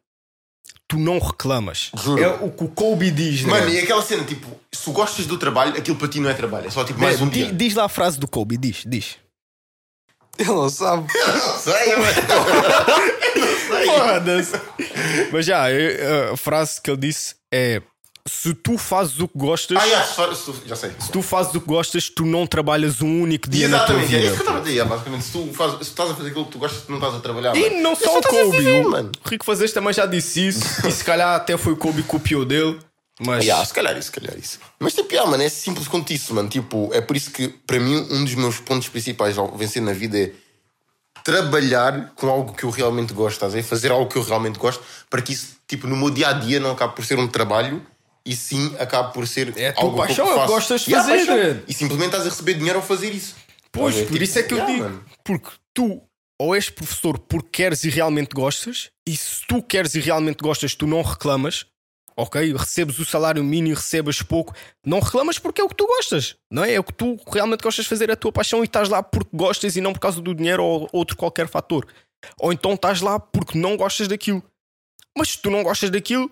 tu não reclamas. Juro. É o que o Kobe diz, Mano, né? e aquela cena, tipo, se tu gostas do trabalho, aquilo para ti não é trabalho. É só tipo mais um Di- dia. Diz lá a frase do Kobe, diz, diz. Ele não sabe. Sei, mano. Foda-se. Mas já, a frase que ele disse é: se tu fazes o que gostas, Ah, já, se já sei. se tu fazes o que gostas, tu não trabalhas um único dia na tua Exatamente, é vida. isso que eu estava a dizer. Basicamente, se tu, fazes, se tu estás a fazer aquilo que tu gostas, tu não estás a trabalhar. E mano. não É só o Kobe, viver, o mano. Rico Fazes também já disse isso, e se calhar até foi o Kobe que copiou dele, mas Yeah, se calhar isso, se calhar isso. Mas tipo, yeah, mano, é simples quanto isso, mano. Tipo, é por isso que, para mim, um dos meus pontos principais ao vencer na vida é trabalhar com algo que eu realmente gosto, estás a ver? Fazer algo que eu realmente gosto, para que isso, tipo, no meu dia a dia não acabe por ser um trabalho e sim acabe por ser É algo paixão, que é eu faço. gostas de Yeah, fazer, paixão. E simplesmente estás a receber dinheiro ao fazer isso. Pois, ver? por Tipo, isso é que eu yeah, digo. mano. Porque tu ou és professor porque queres e realmente gostas, e se tu queres e realmente gostas, tu não reclamas, ok? Recebes o salário mínimo, recebes pouco, não reclamas porque é o que tu gostas, não é? É o que tu realmente gostas de fazer, é a tua paixão e estás lá porque gostas e não por causa do dinheiro ou outro qualquer fator. Ou então estás lá porque não gostas daquilo. Mas se tu não gostas daquilo,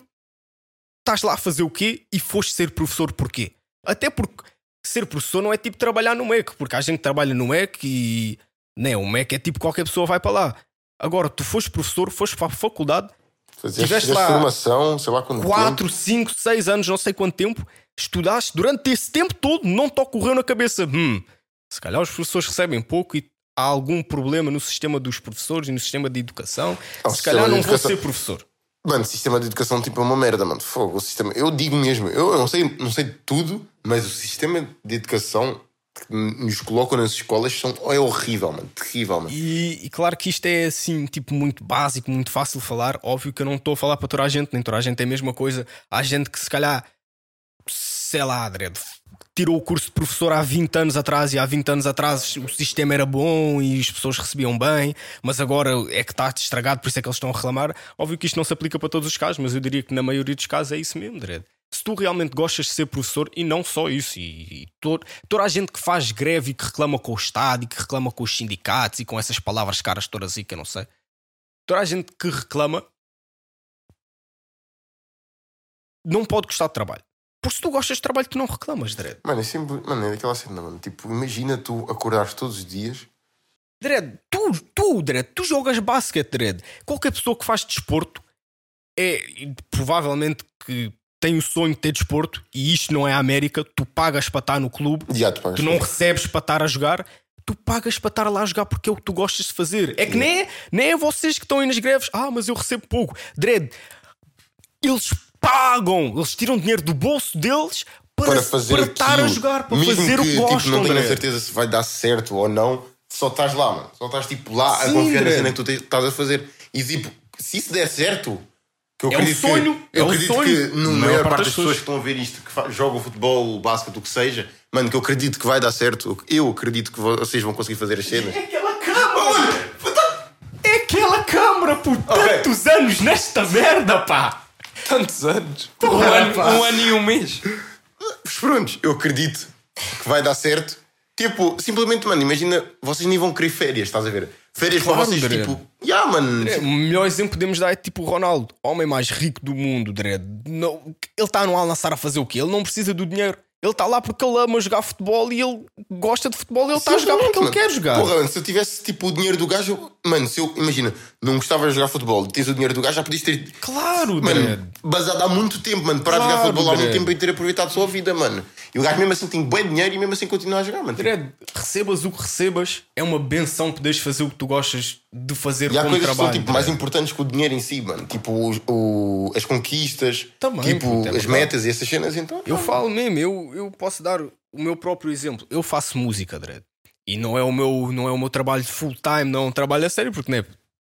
estás lá a fazer o quê e foste ser professor porquê? Até porque ser professor não é tipo trabalhar no MEC, porque há gente que trabalha no MEC e Né? O MEC é tipo qualquer pessoa vai para lá. Agora, tu foste professor, foste para a faculdade, Fazeste, Tiveste lá formação, sei lá quanto 4, tempo. 5, 6 anos, não sei quanto tempo, estudaste, durante esse tempo todo não te ocorreu na cabeça, hum, se calhar os professores recebem pouco e há algum problema no sistema dos professores e no sistema de educação, se calhar não vou ser professor. Mano, o sistema de educação tipo é uma merda, mano. Fogo, o sistema. Eu digo mesmo, eu não sei, não sei de tudo, mas o sistema de educação que nos colocam nas escolas são, é horrível, mano. Terrível, mano. E, e claro que isto é assim, tipo, muito básico, muito fácil de falar. Óbvio que eu não estou a falar para toda a gente, nem toda a gente é a mesma coisa. Há gente que se calhar, sei lá, Dredd, tirou o curso de professor há 20 anos atrás e há 20 anos atrás o sistema era bom e as pessoas recebiam bem, mas agora é que está estragado, por isso é que eles estão a reclamar. Óbvio que isto não se aplica para todos os casos, mas eu diria que na maioria dos casos é isso mesmo, Dredd. Se tu realmente gostas de ser professor, e não só isso, e, e to- toda a gente que faz greve e que reclama com o Estado e que reclama com os sindicatos e com essas palavras caras todas aí que eu não sei, toda a gente que reclama não pode gostar de trabalho. Porque se tu gostas de trabalho, tu não reclamas, Dredd. Mano, é sempre. Mano, é daquela cena, mano. Tipo, imagina tu acordares todos os dias. Dredd, tu, tu, Dredd, tu jogas basquete, Dredd. Qualquer pessoa que faz desporto é provavelmente que tem o sonho de ter desporto e isto não é a América, tu pagas para estar no clube, tu tu não recebes para estar a jogar, tu pagas para estar lá a jogar porque é o que tu gostas de fazer. É que nem é, nem é vocês que estão aí nas greves, ah, mas eu recebo pouco. Dredd, eles pagam, eles tiram dinheiro do bolso deles para, para fazer para estar a jogar, para Mesmo fazer que, o que tipo, gostam, não tenho a certeza se vai dar certo ou não, só estás lá, mano. Só estás tipo lá a Sim, confiar na cena que tu estás a fazer. E tipo, se isso der certo, É um sonho, que, eu é um acredito sonho. que na maior maior parte das pessoas que estão a ver isto, que jogam futebol, basquete, o que seja, mano, que eu acredito que vai dar certo. Eu acredito que vocês vão conseguir fazer as cenas. É aquela câmara! É aquela câmara por tantos anos nesta merda, pá! Tantos anos. Um Porra, ano, pá. um ano e um mês. Mas pronto, eu acredito que vai dar certo. Tipo, simplesmente, mano, imagina, vocês nem vão querer férias, estás a ver? Férias Claro, para vocês, tipo, yeah, mano. O melhor exemplo que podemos dar é tipo o Ronaldo, homem mais rico do mundo, Dredd. Não, ele está no Al Nassr a fazer o quê? Ele não precisa do dinheiro. Ele está lá porque ele ama jogar futebol e ele gosta de futebol. Ele está a jogar porque ele Mano, quer jogar. Porra, mano, se eu tivesse tipo o dinheiro do gajo, eu- mano, se eu, imagina, não gostava de jogar futebol, tens o dinheiro do gajo, já podias ter, Claro, mano, basado há muito tempo, mano, parar de jogar Claro, futebol há muito tempo e ter aproveitado a sua vida, mano. E o gajo mesmo assim tem bom dinheiro e mesmo assim continua a jogar, mano. Dredd, recebas o que recebas, é uma benção poderes fazer o que tu gostas de fazer E há como coisas que trabalho. são tipo, mais importantes que o dinheiro em si, mano. Tipo, o, o- as conquistas, Também, tipo, é as metas e essas cenas, então. Eu falo mesmo, eu, eu posso dar o meu próprio exemplo. Eu faço música, Dredd. E não é o meu, não é o meu trabalho full time, não é um trabalho a sério, porque né,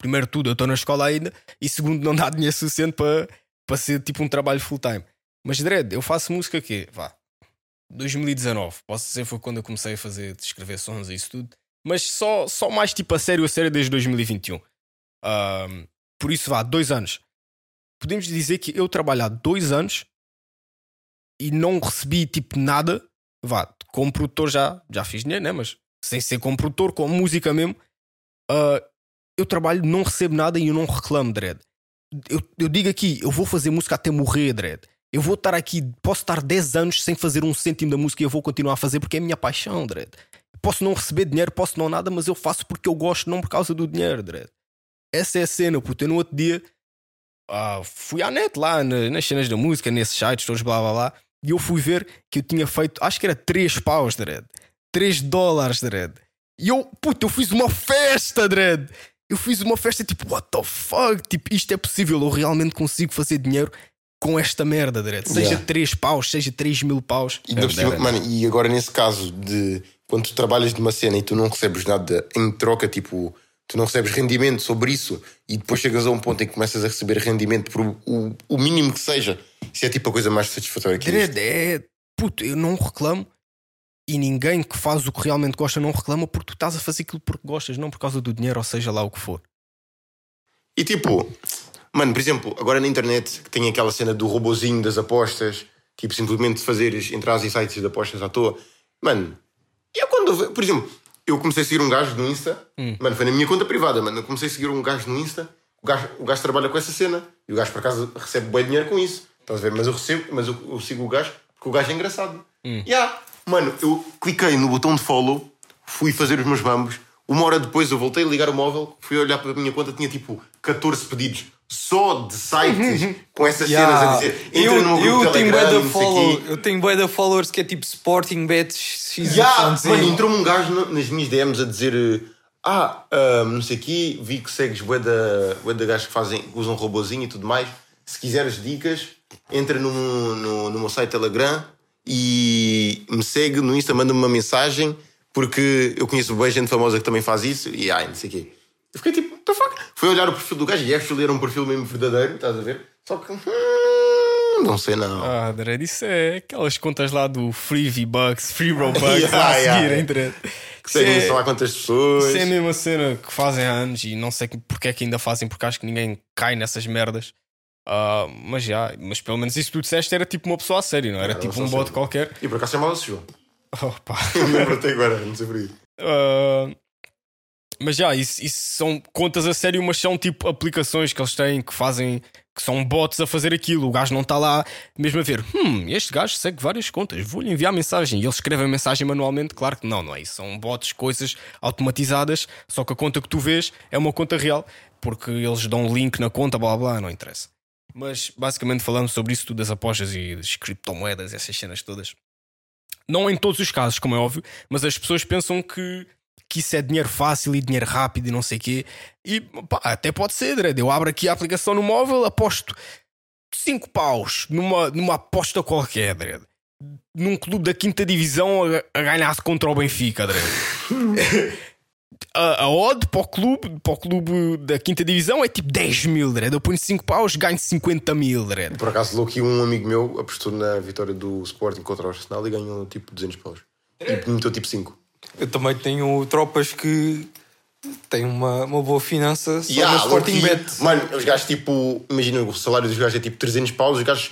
primeiro tudo eu estou na escola ainda e segundo não dá dinheiro suficiente para, para ser tipo um trabalho full time. Mas Dredd, eu faço música que vá 2019, posso dizer foi quando eu comecei a fazer, escrever sons e isso tudo, mas só, só mais tipo a sério, a sério desde 2021. Ahm, por isso vá, dois anos. Podemos dizer que eu trabalho há dois anos e não recebi tipo nada. Vá, como produtor já, já fiz dinheiro, né? Mas sem ser como produtor, com música mesmo, ah, eu trabalho, não recebo nada e eu não reclamo, Dredd. Eu, eu digo aqui, eu vou fazer música até morrer, Dredd. Eu vou estar aqui, posso estar 10 anos sem fazer um cêntimo da música e eu vou continuar a fazer porque é a minha paixão, Dredd. Posso não receber dinheiro, posso não nada, mas eu faço porque eu gosto, não por causa do dinheiro, Dredd. Essa é a cena, puto. Eu no outro dia ah, fui à net lá na- nas cenas da música, nesses sites, todos blá blá blá, e eu fui ver que eu tinha feito, acho que era 3 paus, Dredd. 3 dólares, Dredd. E eu, puto, eu fiz uma festa, Dredd. Eu fiz uma festa tipo, what the fuck? Tipo, isto é possível, eu realmente consigo fazer dinheiro com esta merda, Dredd. Seja Yeah. 3 paus, seja 3 mil paus. E, ainda por cima, mano, e agora nesse caso de quando tu trabalhas de uma cena e tu não recebes nada em troca, tipo, tu não recebes rendimento sobre isso e depois chegas a um ponto em que começas a receber rendimento por o, o mínimo que seja, isso é tipo a coisa mais satisfatória que existe. É. Puto, eu não reclamo. E ninguém que faz o que realmente gosta não reclama porque tu estás a fazer aquilo porque gostas, não por causa do dinheiro, ou seja lá o que for. E tipo, mano, por exemplo, agora na internet que tem aquela cena do robozinho das apostas, tipo, simplesmente fazeres, entrares em sites de apostas à toa. Mano, eu quando, por exemplo, eu comecei a seguir um gajo no Insta, mano, foi na minha conta privada, mano, eu comecei a seguir um gajo no Insta, o gajo, o gajo trabalha com essa cena e o gajo por acaso recebe bem dinheiro com isso, estás a ver? Mas eu recebo, mas eu, eu sigo o gajo porque o gajo é engraçado. Yeah. Mano, eu cliquei no botão de follow, fui fazer os meus bambos, Uma hora depois eu voltei a ligar o móvel, fui olhar para a minha conta, tinha tipo 14 pedidos só de sites com essas cenas a dizer entra eu, no grupo eu tenho Telegram, de sei follow, eu tenho bué de followers que é tipo Sporting Bets X Ya, Y, Z. mano, entrou-me um gajo nas minhas DMs a dizer Ah, ah, não sei aqui, vi que segues bué da, da gajos que fazem, que usam robozinho e tudo mais. Se quiseres dicas, entra no, no, no meu site Telegram e me segue no Insta, manda-me uma mensagem, porque eu conheço bem gente famosa que também faz isso e ai, não sei o quê. Eu fiquei tipo, what the fuck? Fui olhar o perfil do gajo e actually era um perfil mesmo verdadeiro, estás a ver? Só que, hum, não sei não. Ah, Dredd, isso é aquelas contas lá do Free V-Bucks, Free Robux, Yeah, lá a yeah. seguirem, Dredd. Que seguem Isso sei é- lá quantas pessoas. Isso é a mesma cena que fazem há anos e não sei porque é que ainda fazem, porque acho que ninguém cai nessas merdas. Ah, mas já, mas pelo menos isso que tu disseste era tipo uma pessoa a sério, não era Era tipo um bot qualquer. E por acaso chamava-se João. Opa. Eu lembro até agora, não sei porquê. Ah, mas já, isso, isso são contas a sério, mas são tipo aplicações que eles têm que fazem, que são bots a fazer aquilo. O gajo não está lá mesmo a ver, hum, este gajo segue várias contas, vou-lhe enviar mensagem. E ele escreve a mensagem manualmente. Claro que não, não é isso. São bots, coisas automatizadas, só que a conta que tu vês é uma conta real, porque eles dão link na conta, blá blá, não interessa. Mas basicamente falamos sobre isso tudo das apostas e das criptomoedas, essas cenas todas. Não em todos os casos, como é óbvio, mas as pessoas pensam que, que isso é dinheiro fácil e dinheiro rápido e não sei o quê. E pá, até pode ser, Dredd. Eu abro aqui a aplicação no móvel, aposto 5 paus numa, numa aposta qualquer, Dredd. Num clube da quinta divisão a, a ganhar contra o Benfica, Dredd. a, a odd para o, clube, para o clube da quinta divisão é tipo 10 mil, Dredd. Eu ponho 5 paus, ganho 50 mil, Dredd. Por acaso, Loki, um amigo meu apostou na vitória do Sporting contra o Arsenal e ganhou tipo 200 paus. E meteu tipo 5. Eu também tenho tropas que têm uma, uma boa finança só Yeah, no Sporting Bet. Mano, os gajos tipo, imagina o salário dos gajos é tipo 300 paus, os gajos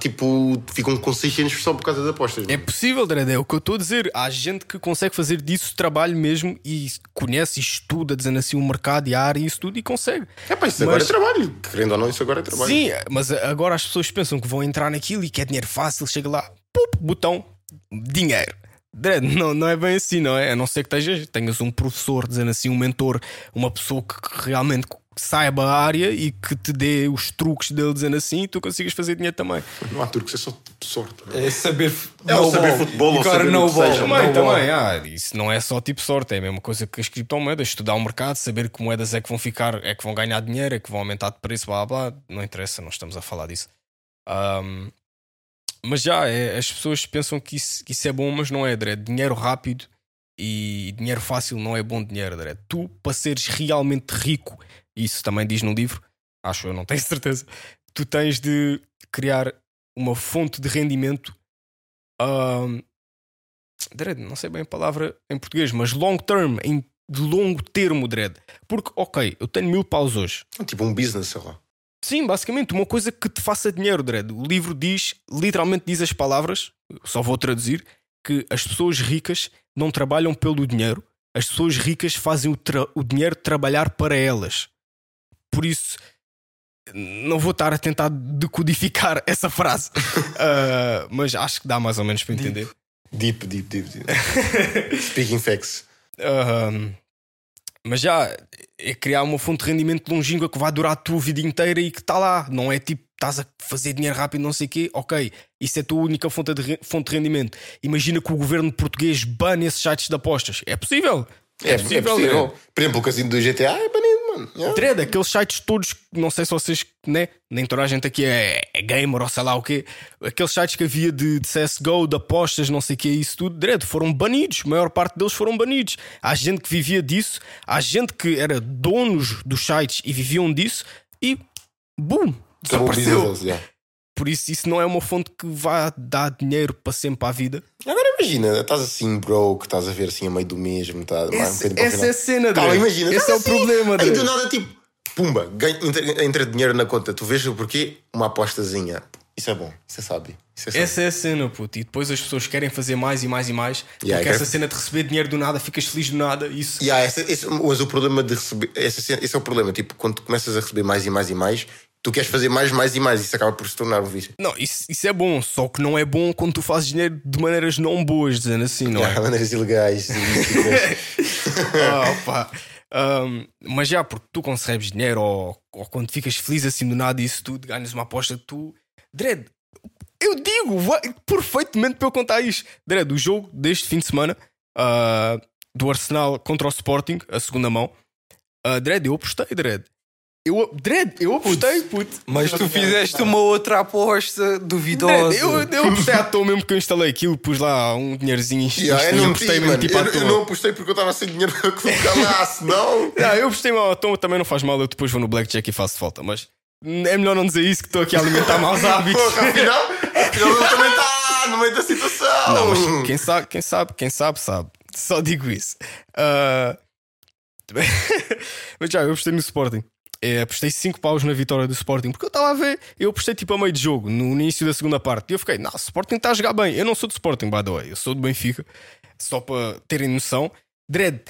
tipo ficam com 600 só por causa de apostas. É possível, Dredd, é o que eu estou a dizer. Há gente que consegue fazer disso trabalho mesmo e conhece e estuda, dizendo assim, o mercado e a área e isso tudo e consegue. É pá, isso Mas- agora é trabalho. Querendo ou não, isso agora é trabalho. Sim, mas agora as pessoas pensam que vão entrar naquilo e que é dinheiro fácil, chega lá, pup, botão, dinheiro. Dredd, não, não é bem assim, não é? A não ser que estejas, tenhas um professor, dizendo assim, um mentor, uma pessoa que realmente saiba a área e que te dê os truques dele, dizendo assim, e tu consigas fazer dinheiro também. Não há turcos, é só tipo sorte. É saber, É o saber futebol ou Agora saber no ball. seja. Também, no também, ah, isso não é só tipo sorte, é a mesma coisa que as criptomoedas, estudar o mercado, saber que moedas é que vão ficar, é que vão ganhar dinheiro, é que vão aumentar de preço, blá blá, não interessa, não estamos a falar disso. Ahm, mas já, é, as pessoas pensam que isso, que isso é bom, mas não é, Dredd. Dinheiro rápido e dinheiro fácil não é bom dinheiro, Dredd. Tu, para seres realmente rico, isso também diz no livro, acho eu, não tenho certeza, tu tens de criar uma fonte de rendimento. Dredd, não sei bem a palavra em português, mas long term, em de longo termo, Dredd. Porque, ok, eu tenho mil paus hoje. Tipo um business, sei lá. Sim, basicamente, uma coisa que te faça dinheiro, Dredd. O livro diz, literalmente diz as palavras, só vou traduzir, que as pessoas ricas não trabalham pelo dinheiro, as pessoas ricas fazem o, o dinheiro trabalhar para elas. Por isso, não vou estar a tentar decodificar essa frase, Ah, mas acho que dá mais ou menos para entender. Deep, deep, deep, deep. Speaking facts. Ahm, mas já é criar uma fonte de rendimento longínqua que vai durar a tua vida inteira e que está lá. Não é tipo estás a fazer dinheiro rápido, não sei o quê. Ok, isso é a tua única fonte de, fonte de rendimento. Imagina que o governo português bane esses sites de apostas. É possível. É, é possível. né? Por exemplo, o casino do GTA é banido, mano. Yeah. Dredd, aqueles sites todos, não sei se vocês, né? Nem toda a gente aqui é, é gamer ou sei lá o quê. Aqueles sites que havia de, de CSGO, de apostas, não sei o quê, isso tudo, Dredd, foram banidos. A maior parte deles foram banidos. Há gente que vivia disso, há gente que era donos dos sites e viviam disso e, boom, desapareceu. yeah. Por isso, isso não é uma fonte que vai dar dinheiro para sempre à vida. Agora imagina, estás assim, bro, que estás a ver assim a meio do mês, metade, mais um Essa, essa é a cena, Tá, Dredd. imagina, Esse é o assim, problema, Aí Dredd. do nada, tipo, pumba, ganha, entra, entra dinheiro na conta. Tu vês o porquê? Uma apostazinha. Isso é bom, isso é. Isso é. Essa é a cena, puto. E depois as pessoas querem fazer mais e mais e mais. Yeah, porque eu essa quero- cena de receber dinheiro do nada, ficas feliz do nada. Isso Yeah, esse, esse- mas o problema de receber. Esse, esse é o problema. Tipo, quando tu começas a receber mais e mais e mais, Tu queres fazer mais, mais e mais, isso acaba por se tornar um vício. Não, isso, isso é bom, só que não é bom quando tu fazes dinheiro de maneiras não boas, dizendo assim, não é? Há maneiras ilegais, ilícitas. Ah, pá. Um, mas já, porque tu concebes dinheiro ou, ou quando ficas feliz assim do nada e isso tudo, ganhas uma aposta, tu. Dredd, eu digo vai, perfeitamente para eu contar isto. Dredd, o jogo deste fim de semana ah, do Arsenal contra o Sporting, a segunda mão, uh, Dredd, eu apostei, Dredd. Eu, Dredd, eu apostei, puto. Mas tu fizeste uma outra aposta duvidosa. Dredd, eu, eu apostei à toa mesmo que eu instalei aquilo, pus lá um dinheirozinho Yeah, e eu, não apostei mesmo tipo à eu, toa. eu não apostei porque eu estava sem dinheiro para colocar lá, senão. Não, eu apostei mal à toa, também não faz mal, eu depois vou no Blackjack e faço falta, mas é melhor não dizer isso que estou aqui a alimentar maus hábitos. Porra, afinal, afinal ele também está no meio da situação. Não, mas quem sabe, quem sabe, quem sabe, sabe. Só digo isso. Ah, mas já, eu apostei no Sporting. É, apostei 5 paus na vitória do Sporting porque eu estava a ver, eu apostei tipo a meio de jogo, no início da segunda parte, e eu fiquei, não, o Sporting está a jogar bem. Eu não sou do Sporting, by the way, eu sou do Benfica, só para terem noção. Dredd,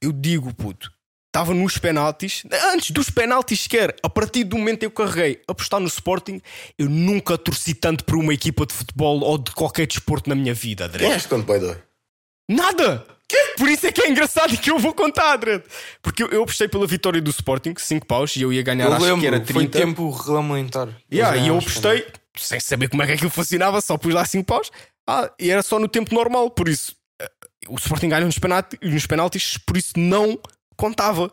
eu digo, puto, estava nos penaltis, antes dos penaltis sequer, a partir do momento que eu carreguei apostar no Sporting, eu nunca torci tanto por uma equipa de futebol ou de qualquer desporto na minha vida, Dredd. Quem és quando pai dói? Nada! Por isso é que é engraçado e que eu vou contar, Dredd. Porque eu, eu apostei pela vitória do Sporting, 5 paus, e eu ia ganhar, Eu acho que era lembro, foi 30. tempo regulamentar. Yeah, e eu ganharam os apostei, sem saber como é que aquilo funcionava, só pus lá 5 paus. Ah, e era só no tempo normal, por isso eh, o Sporting ganhou nos, penalti, nos penaltis, por isso não contava.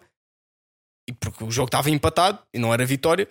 E porque o jogo estava empatado e não era vitória,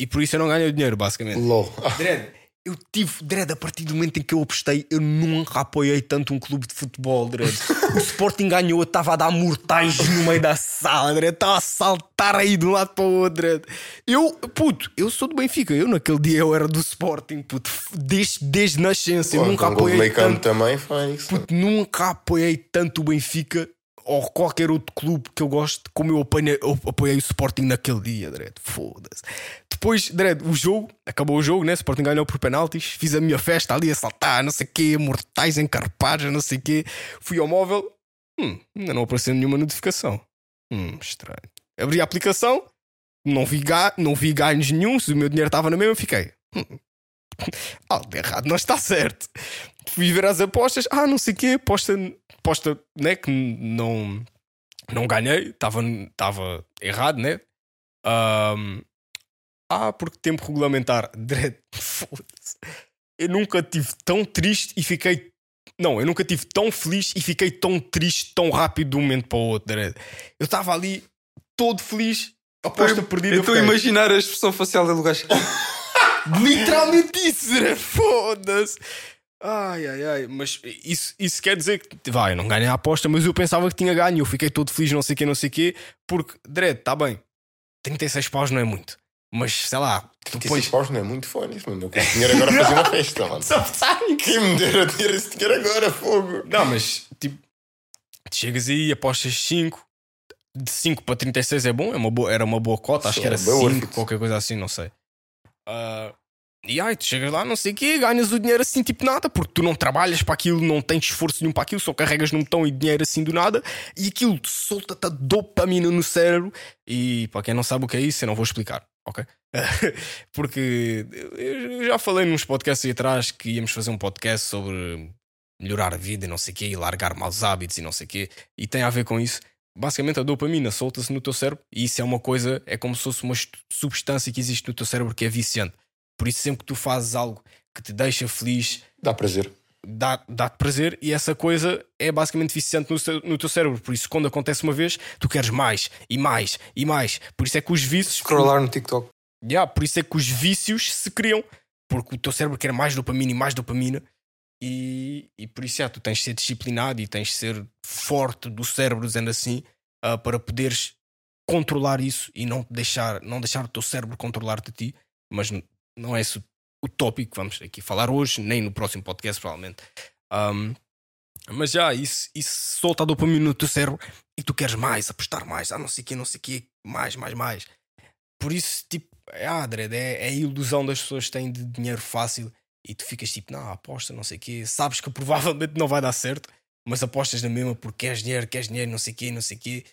e por isso eu não ganhei o dinheiro, basicamente. LOL. Dredd, eu tive, Dredd, a partir do momento em que eu apostei, eu nunca apoiei tanto um clube de futebol, Dredd. O Sporting ganhou, eu estava a dar mortais no meio da sala, Dredd. Estava a saltar aí de um lado para o outro, Dredd. Eu, puto, eu sou do Benfica. Eu naquele dia eu era do Sporting, puto. Desde, desde nascença, eu Pô, nunca gol de apoiei campo tanto. também, Fónix. Puto, nunca apoiei tanto o Benfica ou qualquer outro clube que eu gosto como eu apanhei- eu apoiei o Sporting naquele dia, Dredd. Foda-se. Depois, Dredd, o jogo, acabou o jogo, né? O Sporting ganhou por penaltis. Fiz a minha festa ali a saltar, não sei o quê, mortais encarpados, não sei o quê. Fui ao móvel, hum, ainda não apareceu nenhuma notificação. Hum, estranho. Abri a aplicação, não vi, ga não vi ganhos nenhum, se o meu dinheiro estava na mesma, fiquei. Hum. Algo de errado, não está certo. Fui ver as apostas, ah, não sei o quê, aposta, aposta né, que não, não ganhei, estava errado, né? Ahm, ah, porque tempo regulamentar. Dredd, foda-se. Eu nunca tive tão triste e fiquei. Não, eu nunca tive tão feliz e fiquei tão triste tão rápido de um momento para o outro, Dredd. Eu estava ali todo feliz, aposta perdida. Eu estou a imaginar a expressão facial dele, o gajo. Literalmente isso, Dredd, foda-se. Ai, ai, ai, mas isso, isso quer dizer que, vai, eu não ganhei a aposta, mas eu pensava que tinha ganho. Eu fiquei todo feliz, não sei o quê, não sei o quê, porque, Dredd, está bem, 36 paus não é muito, mas sei lá, tu 36 pões. paus não é muito Fónix, mano. Eu dinheiro agora a fazer uma festa, mano. Só sabe Quem me dera ter esse dinheiro agora, fogo? Não, mas tipo, chegas aí, apostas 5, de 5 para 36 é bom, é uma boa, era uma boa cota, acho que era é bem worth 5, it. qualquer coisa assim, não sei. Ah, e aí, tu chegas lá, não sei o quê, ganhas o dinheiro assim, tipo nada, porque tu não trabalhas para aquilo, não tens esforço nenhum para aquilo, só carregas num botão e dinheiro assim do nada, e aquilo solta-te a dopamina no cérebro. E para quem não sabe o que é isso, eu não vou explicar, ok? porque eu já falei nos podcasts aí atrás que íamos fazer um podcast sobre melhorar a vida e não sei o quê, e largar maus hábitos e não sei o quê, e tem a ver com isso. Basicamente, a dopamina solta-se no teu cérebro e isso é uma coisa, é como se fosse uma substância que existe no teu cérebro que é viciante. Por isso, sempre que tu fazes algo que te deixa feliz, Dá prazer. dá- dá-te prazer e essa coisa é basicamente viciante no, teu- no teu cérebro. Por isso, quando acontece uma vez, tu queres mais e mais e mais. Por isso é que os vícios. Scrollar no TikTok. Yeah, por isso é que os vícios se criam. Porque o teu cérebro quer mais dopamina e mais dopamina. E, e por isso, yeah, tu tens de ser disciplinado e tens de ser forte do cérebro, dizendo assim, ah, para poderes controlar isso e não deixar, não deixar o teu cérebro controlar-te a ti. Mas não é esse o, tópico que vamos aqui falar hoje, nem no próximo podcast, provavelmente. Ahm, mas já, isso, isso solta a dopamina no teu cérebro e tu queres mais, apostar mais, ah, não sei o quê, não sei o quê, mais, mais, mais. Por isso, tipo, ah, Dredd, é, é a ilusão das pessoas que têm de dinheiro fácil e tu ficas tipo, não, aposta, não sei o quê, sabes que provavelmente não vai dar certo, mas apostas na mesma porque queres dinheiro, queres dinheiro, não sei o quê, não sei o quê.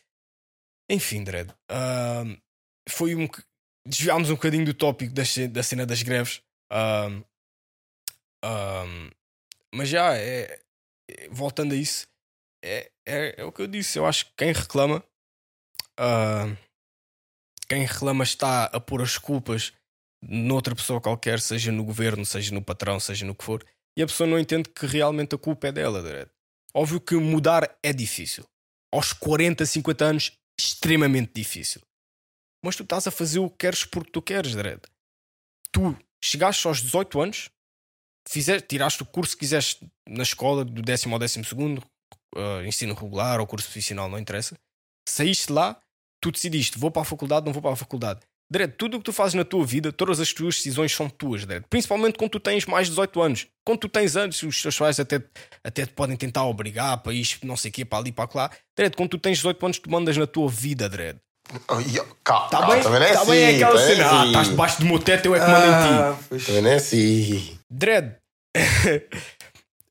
Enfim, Dredd, foi um. Desviámos um bocadinho do tópico da, da cena das greves. Ahm, ahm, mas já, é, é- voltando a isso, é, é, é o que eu disse. Eu acho que quem reclama, ahm, quem reclama está a pôr as culpas noutra pessoa qualquer, seja no governo, seja no patrão, seja no que for, e a pessoa não entende que realmente a culpa é dela. direto. Óbvio que mudar é difícil. Aos 40, 50 anos, extremamente difícil. Mas tu estás a fazer o que queres porque tu queres, direto. Tu chegaste aos 18 anos, fizeste, tiraste o curso que quiseste na escola, do décimo ao décimo segundo, eh, ensino regular ou curso profissional, não interessa. Saíste lá, tu decidiste, vou para a faculdade, não vou para a faculdade. Direto, tudo o que tu fazes na tua vida, todas as tuas decisões são tuas, direto. Principalmente quando tu tens mais de 18 anos. Quando tu tens anos, os teus pais até, até te podem tentar obrigar para isto, não sei o quê, para ali, para lá. Direto, quando tu tens 18 anos, tu mandas na tua vida, direto. Calma, Tá calma, bem? também não é tá assim. bem é aquela também não é cena. Ah, assim. estás debaixo do meu teto, eu é que mando em ti. Ah. Também não é assim. Dread.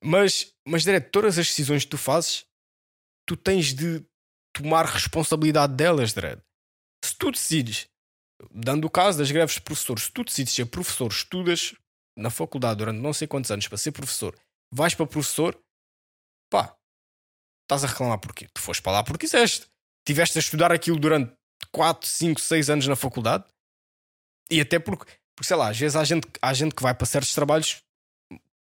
mas, mas Dread, todas as decisões que tu fazes, tu tens de tomar responsabilidade delas, Dread. Se tu decides, dando o caso das greves de professores, se tu decides ser professor, estudas na faculdade durante não sei quantos anos para ser professor, vais para professor, pá, estás a reclamar porquê? Tu foste para lá porque quiseste. Tiveste a estudar aquilo durante 4, 5, 6 anos na faculdade e até porque, porque sei lá, às vezes há gente, há gente que vai para certos trabalhos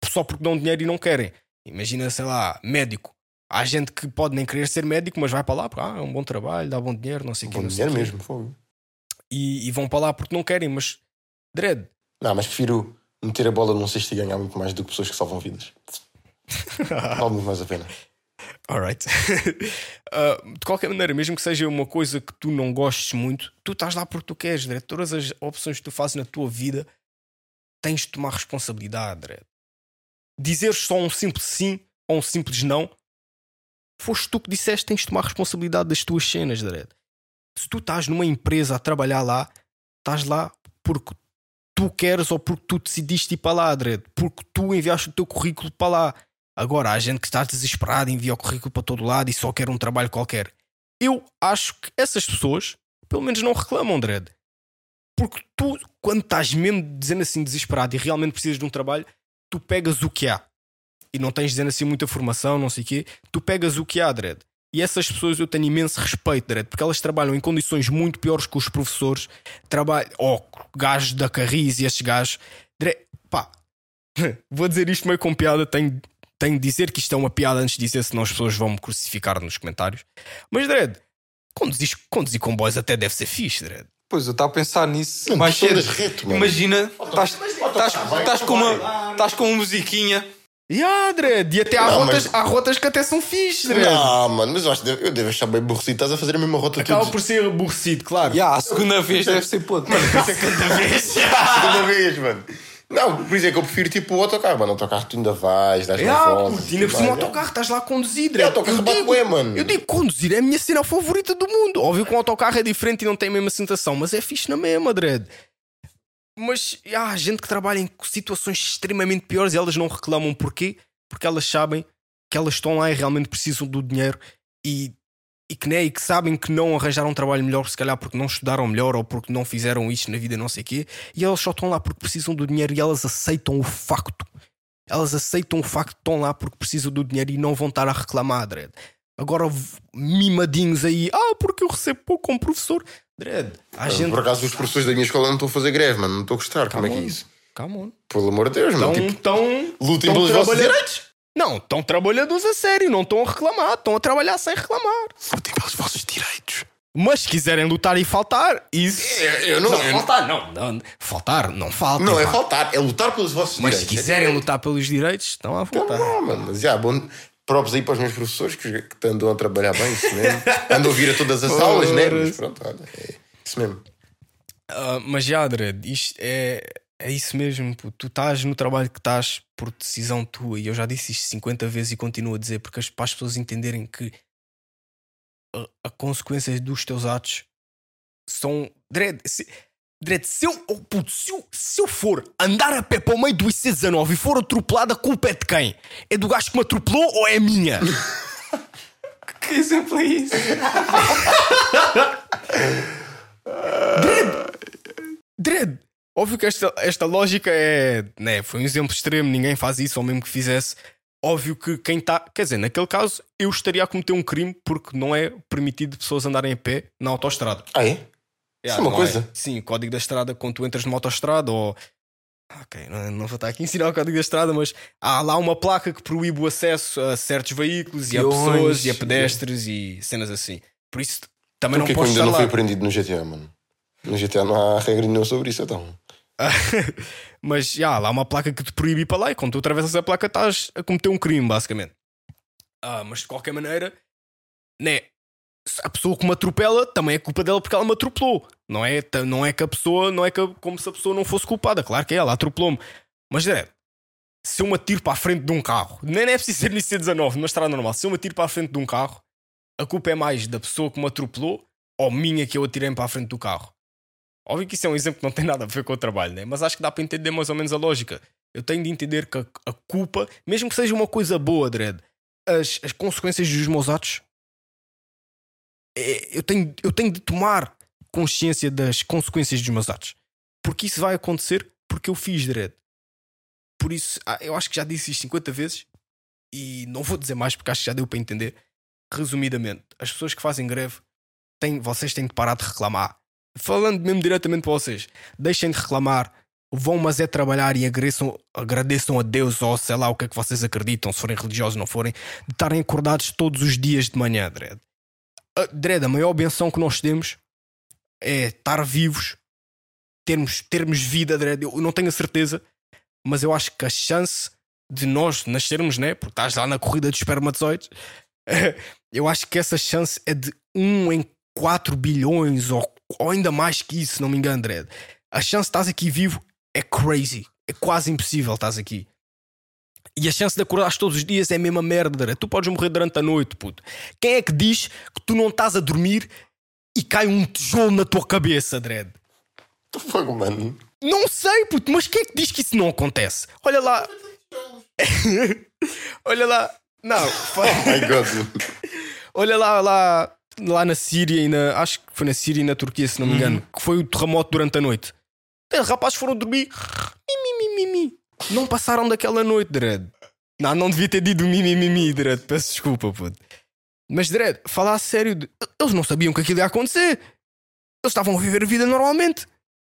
só porque dão dinheiro e não querem. Imagina, sei lá, médico. Há gente que pode nem querer ser médico, mas vai para lá porque ah, é um bom trabalho, dá bom dinheiro, não sei o quê. Bom dinheiro mesmo, fogo. E, e vão para lá porque não querem, mas dread. Não, mas prefiro meter a bola num cesto e ganhar muito mais do que pessoas que salvam vidas. vale muito mais a pena. Alright. Uh, de qualquer maneira, mesmo que seja uma coisa que tu não gostes muito, tu estás lá porque tu queres, Dredd. Todas as opções que tu fazes na tua vida tens de tomar responsabilidade, Dredd. Dizer só um simples sim ou um simples não, foste tu que disseste tens de tomar responsabilidade das tuas cenas, Dredd. Se tu estás numa empresa a trabalhar lá, estás lá porque tu queres ou porque tu decidiste ir para lá, Dredd. Porque tu enviaste o teu currículo para lá. Agora, há gente que está desesperada envia o currículo para todo lado e só quer um trabalho qualquer. Eu acho que essas pessoas, pelo menos, não reclamam, Dredd. Porque tu, quando estás mesmo dizendo assim desesperado e realmente precisas de um trabalho, tu pegas o que há. E não tens dizendo assim muita formação, não sei o quê. Tu pegas o que há, Dredd. E essas pessoas eu tenho imenso respeito, Dredd, porque elas trabalham em condições muito piores que os professores, trabalham, ou gajos da Carris e esses gajos. Dredd, pá, vou dizer isto meio com piada, tenho, tenho de dizer que isto é uma piada antes de dizer, senão as pessoas vão me crucificar nos comentários. Mas, Dredd, conduzir, conduzir comboios até deve ser fixe, Dredd. Pois, eu estava a pensar nisso Mano, mais cedo. andas reto, mano. Imagina, estás- estás estás com uma estás com uma musiquinha. Yeah, Dredd, e até há, Não, rotas, mas- há rotas que até são fixe, Dredd. Não, mano, mas eu acho que eu devo achar bem aborrecido. Estás a fazer a mesma rota Acaba todos. por ser aborrecido, claro. Yeah, a segunda vez deve ser podre. Cada vez. Segunda vez, mano. Não, por isso é que eu prefiro tipo o autocarro, mano. O autocarro tu ainda vais, dás na Ah, volta. puto, ainda por cima o autocarro estás lá a conduzir, É, Dredd. autocarro bate bué, mano. Eu digo conduzir é a minha cena favorita do mundo. Óbvio que um autocarro é diferente e não tem a mesma sensação, mas é fixe na mesma, Dredd. Mas há gente que trabalha em situações extremamente piores e elas não reclamam porquê? Porque elas sabem que elas estão lá e realmente precisam do dinheiro e, e, que, né, e que sabem que não arranjaram um trabalho melhor, se calhar porque não estudaram melhor ou porque não fizeram isto na vida, não sei o quê, e elas só estão lá porque precisam do dinheiro e elas aceitam o facto. Elas aceitam o facto de estão lá porque precisam do dinheiro e não vão estar a reclamar, Dredd. Agora, mimadinhos aí, ah, porque eu recebo pouco como professor. Dredd, há gente. Por acaso os professores da minha escola não estão a fazer greve, mano. Não estou a gostar. Como é que é isso? On. Pelo amor de Deus, mano. Estão, Tipo, estão, lutem estão pelos vossos trabalhando- direitos. Não, estão trabalhadores a sério, não estão a reclamar, estão a trabalhar sem reclamar. Lutem pelos vossos direitos. Mas se quiserem lutar e faltar, isso. Eu, eu não. eu não- faltar, não, não. Faltar, não falta. não é pá. faltar, é lutar pelos vossos Mas se direitos. quiserem lutar pelos direitos, estão à Não, vontade. não, mano. Mas já, bom. Próprios aí para os meus professores que, que andam a trabalhar bem, isso mesmo. Andam a vir a todas as aulas, né? Mas pronto, olha, é isso mesmo. Ah, mas já, Dredd, isto é, é isso mesmo. pô. Tu estás no trabalho que estás por decisão tua, e eu já disse isto 50 vezes e continuo a dizer, porque as, para as pessoas entenderem que a, a consequência dos teus atos são. Dredd, se, Dredd, se eu, oh, puto, se, eu, se eu for andar a pé para o meio do IC19 e for atropelado, a culpa é de quem? É do gajo que me atropelou ou é minha? Que exemplo é isso? Dredd, óbvio que esta, esta lógica é. Né, foi um exemplo extremo, ninguém faz isso, ou mesmo que fizesse. Óbvio que quem está. Quer dizer, naquele caso, eu estaria a cometer um crime porque não é permitido pessoas andarem a pé na autoestrada. Ah, é? Isso é uma coisa? Sim, o código da estrada quando tu entras numa autoestrada ou. Ok, não, não vou estar aqui a ensinar o código da estrada, mas há lá uma placa que proíbe o acesso a certos veículos e a pessoas e a pedestres e cenas assim. Por isso também Porquê não que podes ainda não foi aprendido no GTA, mano? No GTA não há regra nenhuma sobre isso, então. Mas já, lá há uma placa que te proíbe ir para lá e quando tu atravessas a placa estás a cometer um crime, basicamente. Ah, mas de qualquer maneira, né? A pessoa que me atropela também é culpa dela porque ela me atropelou. Não é, não é que a pessoa, não é que como se a pessoa não fosse culpada. Claro que é, ela atropelou-me. Mas direto, se eu me atiro para a frente de um carro, nem é preciso ser no IC19, numa estrada normal, se eu me atiro para a frente de um carro, a culpa é mais da pessoa que me atropelou ou minha que eu atirei para a frente do carro. Óbvio que isso é um exemplo que não tem nada a ver com o trabalho, né? mas acho que dá para entender mais ou menos a lógica. Eu tenho de entender que a, a culpa, mesmo que seja uma coisa boa, Dredd, as, as consequências dos meus atos, é- eu, tenho, eu tenho de tomar consciência das consequências dos meus atos. Porque isso vai acontecer porque eu fiz, Dredd. Por isso, ah, eu acho que já disse isto 50 vezes e não vou dizer mais porque acho que já deu para entender. Resumidamente, as pessoas que fazem greve, têm, vocês têm de parar de reclamar. Falando mesmo diretamente para vocês, deixem de reclamar, vão mas é trabalhar e agradeçam, agradeçam a Deus ou sei lá o que é que vocês acreditam, se forem religiosos ou não forem, de estarem acordados todos os dias de manhã, Dredd. A, Dredd, a maior benção que nós temos é estar vivos, termos, termos vida, Dredd. Eu não tenho a certeza, mas eu acho que a chance de nós nascermos, né? Porque estás lá na corrida dos espermatozoides, eu acho que essa chance é de 1 em 4 bilhões ou, ou ainda mais que isso, se não me engano, Dredd. A chance de estás aqui vivo é crazy. É quase impossível estás aqui. E a chance de acordares todos os dias é a mesma merda. Dredd. Tu podes morrer durante a noite, puto. Quem é que diz que tu não estás a dormir e cai um tijolo na tua cabeça, Dredd? Que fogo, mano. Não sei, puto, mas quem é que diz que isso não acontece? Olha lá. Olha lá. Não, Oh my god. olha lá, lá, lá na Síria e na. Acho que foi na Síria e na Turquia, se não me engano, que foi o terremoto durante a noite. Os rapazes foram dormir. Mi, mi, mi, mi, mi. Não passaram daquela noite, Dredd. Não, não devia ter dito mi, mi, mi, mi, Dredd. Peço desculpa, puto. Mas, Dredd, falar a sério, eles não sabiam que aquilo ia acontecer. Eles estavam a viver a vida normalmente.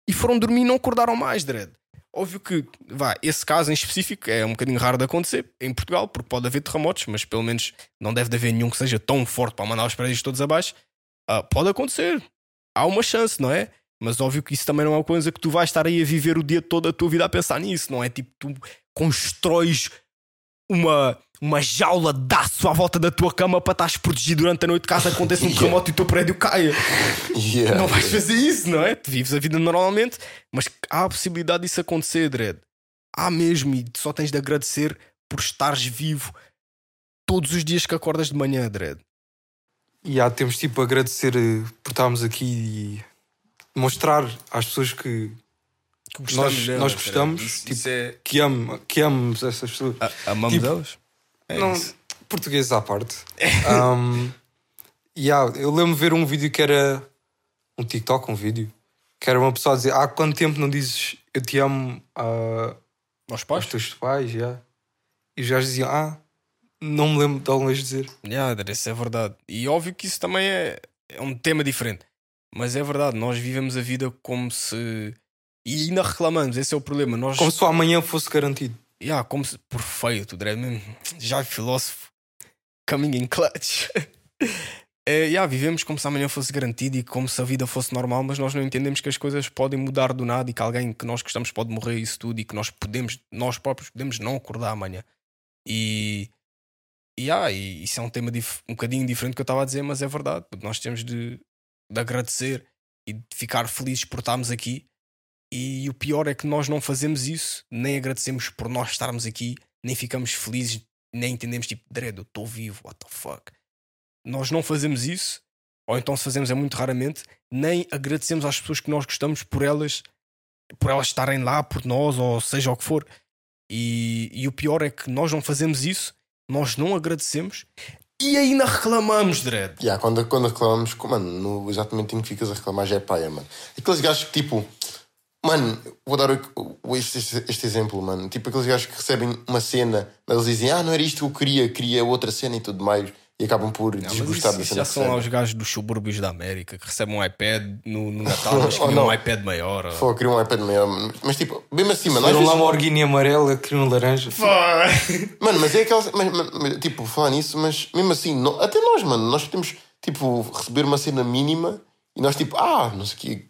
E foram dormir e não acordaram mais, Dredd. Óbvio que, vá, esse caso em específico é um bocadinho raro de acontecer em Portugal, porque pode haver terremotos, mas pelo menos não deve de haver nenhum que seja tão forte para mandar os prédios todos abaixo. Ah, pode acontecer. Há uma chance, não é? Mas óbvio que isso também não é uma coisa que tu vais estar aí a viver o dia todo a tua vida a pensar nisso, não é? Tipo, tu constróis uma, uma jaula de aço à volta da tua cama para estares protegido durante a noite caso aconteça um Yeah. terremoto e o teu prédio caia. Yeah. Não vais fazer isso, não é? Tu vives a vida normalmente, mas há a possibilidade disso acontecer, Dredd. Há mesmo, e só tens de agradecer por estares vivo todos os dias que acordas de manhã, Dredd. E há, temos tipo a agradecer eh, por estarmos aqui e mostrar às pessoas que, Que Nós- nós gostamos, Isso, tipo, isso é. que, amo, que amamos essas pessoas. A, amamos tipo, elas? É não, isso. português à parte. um, e há, eu lembro de ver um vídeo que era um TikTok, um vídeo, que era uma pessoa a dizer: Há quanto tempo não dizes eu te amo a, Aos aos pais? teus pais? já?" E os gajos diziam: Ah, não me lembro de alguma vez dizer. Yeah, isso é verdade. E óbvio que isso também é, é um tema diferente. Mas é verdade, nós vivemos a vida como se. E ainda reclamamos, esse é o problema. Nós, Como se o amanhã fosse garantido. Yeah, como se. Perfeito, André, mesmo. Já filósofo. Coming in clutch. É, yeah, vivemos como se amanhã fosse garantido e como se a vida fosse normal, mas nós não entendemos que as coisas podem mudar do nada e que alguém que nós gostamos pode morrer e isso tudo e que nós podemos, nós próprios podemos não acordar amanhã. E, e, ah, e isso é um tema um bocadinho diferente do que eu estava a dizer, mas é verdade. porque Nós temos de, de agradecer e de ficar felizes por estarmos aqui. E o pior é que nós não fazemos isso, nem agradecemos por nós estarmos aqui, nem ficamos felizes, nem entendemos tipo, Dredd, eu estou vivo, what the fuck. Nós não fazemos isso, ou então se fazemos é muito raramente, nem agradecemos às pessoas que nós gostamos por elas, por elas estarem lá por nós, ou seja o que for. E, e o pior é que nós não fazemos isso, nós não agradecemos e ainda reclamamos, Dredd. Yeah, quando, quando reclamamos, mano, no exatamente em que ficas a reclamar já é paia, mano. Aqueles gajos que tipo, Mano, vou dar o- o- este, este, este exemplo, mano. Tipo aqueles gajos que recebem uma cena, mas eles dizem, ah, não era isto que eu queria, queria outra cena e tudo mais, e acabam por Não, mas desgostar isso, da cena já que são lá os gajos dos subúrbios da América que recebem um iPad no, no Natal, mas Oh, queriam não. um iPad maior. ou- Pô, queria um iPad maior, mas tipo, mesmo assim, mano, às Era um vezes- Lamborghini amarelo, queria um laranja. Mano, mas é aquela. Mas, mas- mas, tipo, falar nisso, mas mesmo assim, não- até nós, mano, nós podemos, tipo, receber uma cena mínima e nós, tipo, ah, não sei o quê, gost-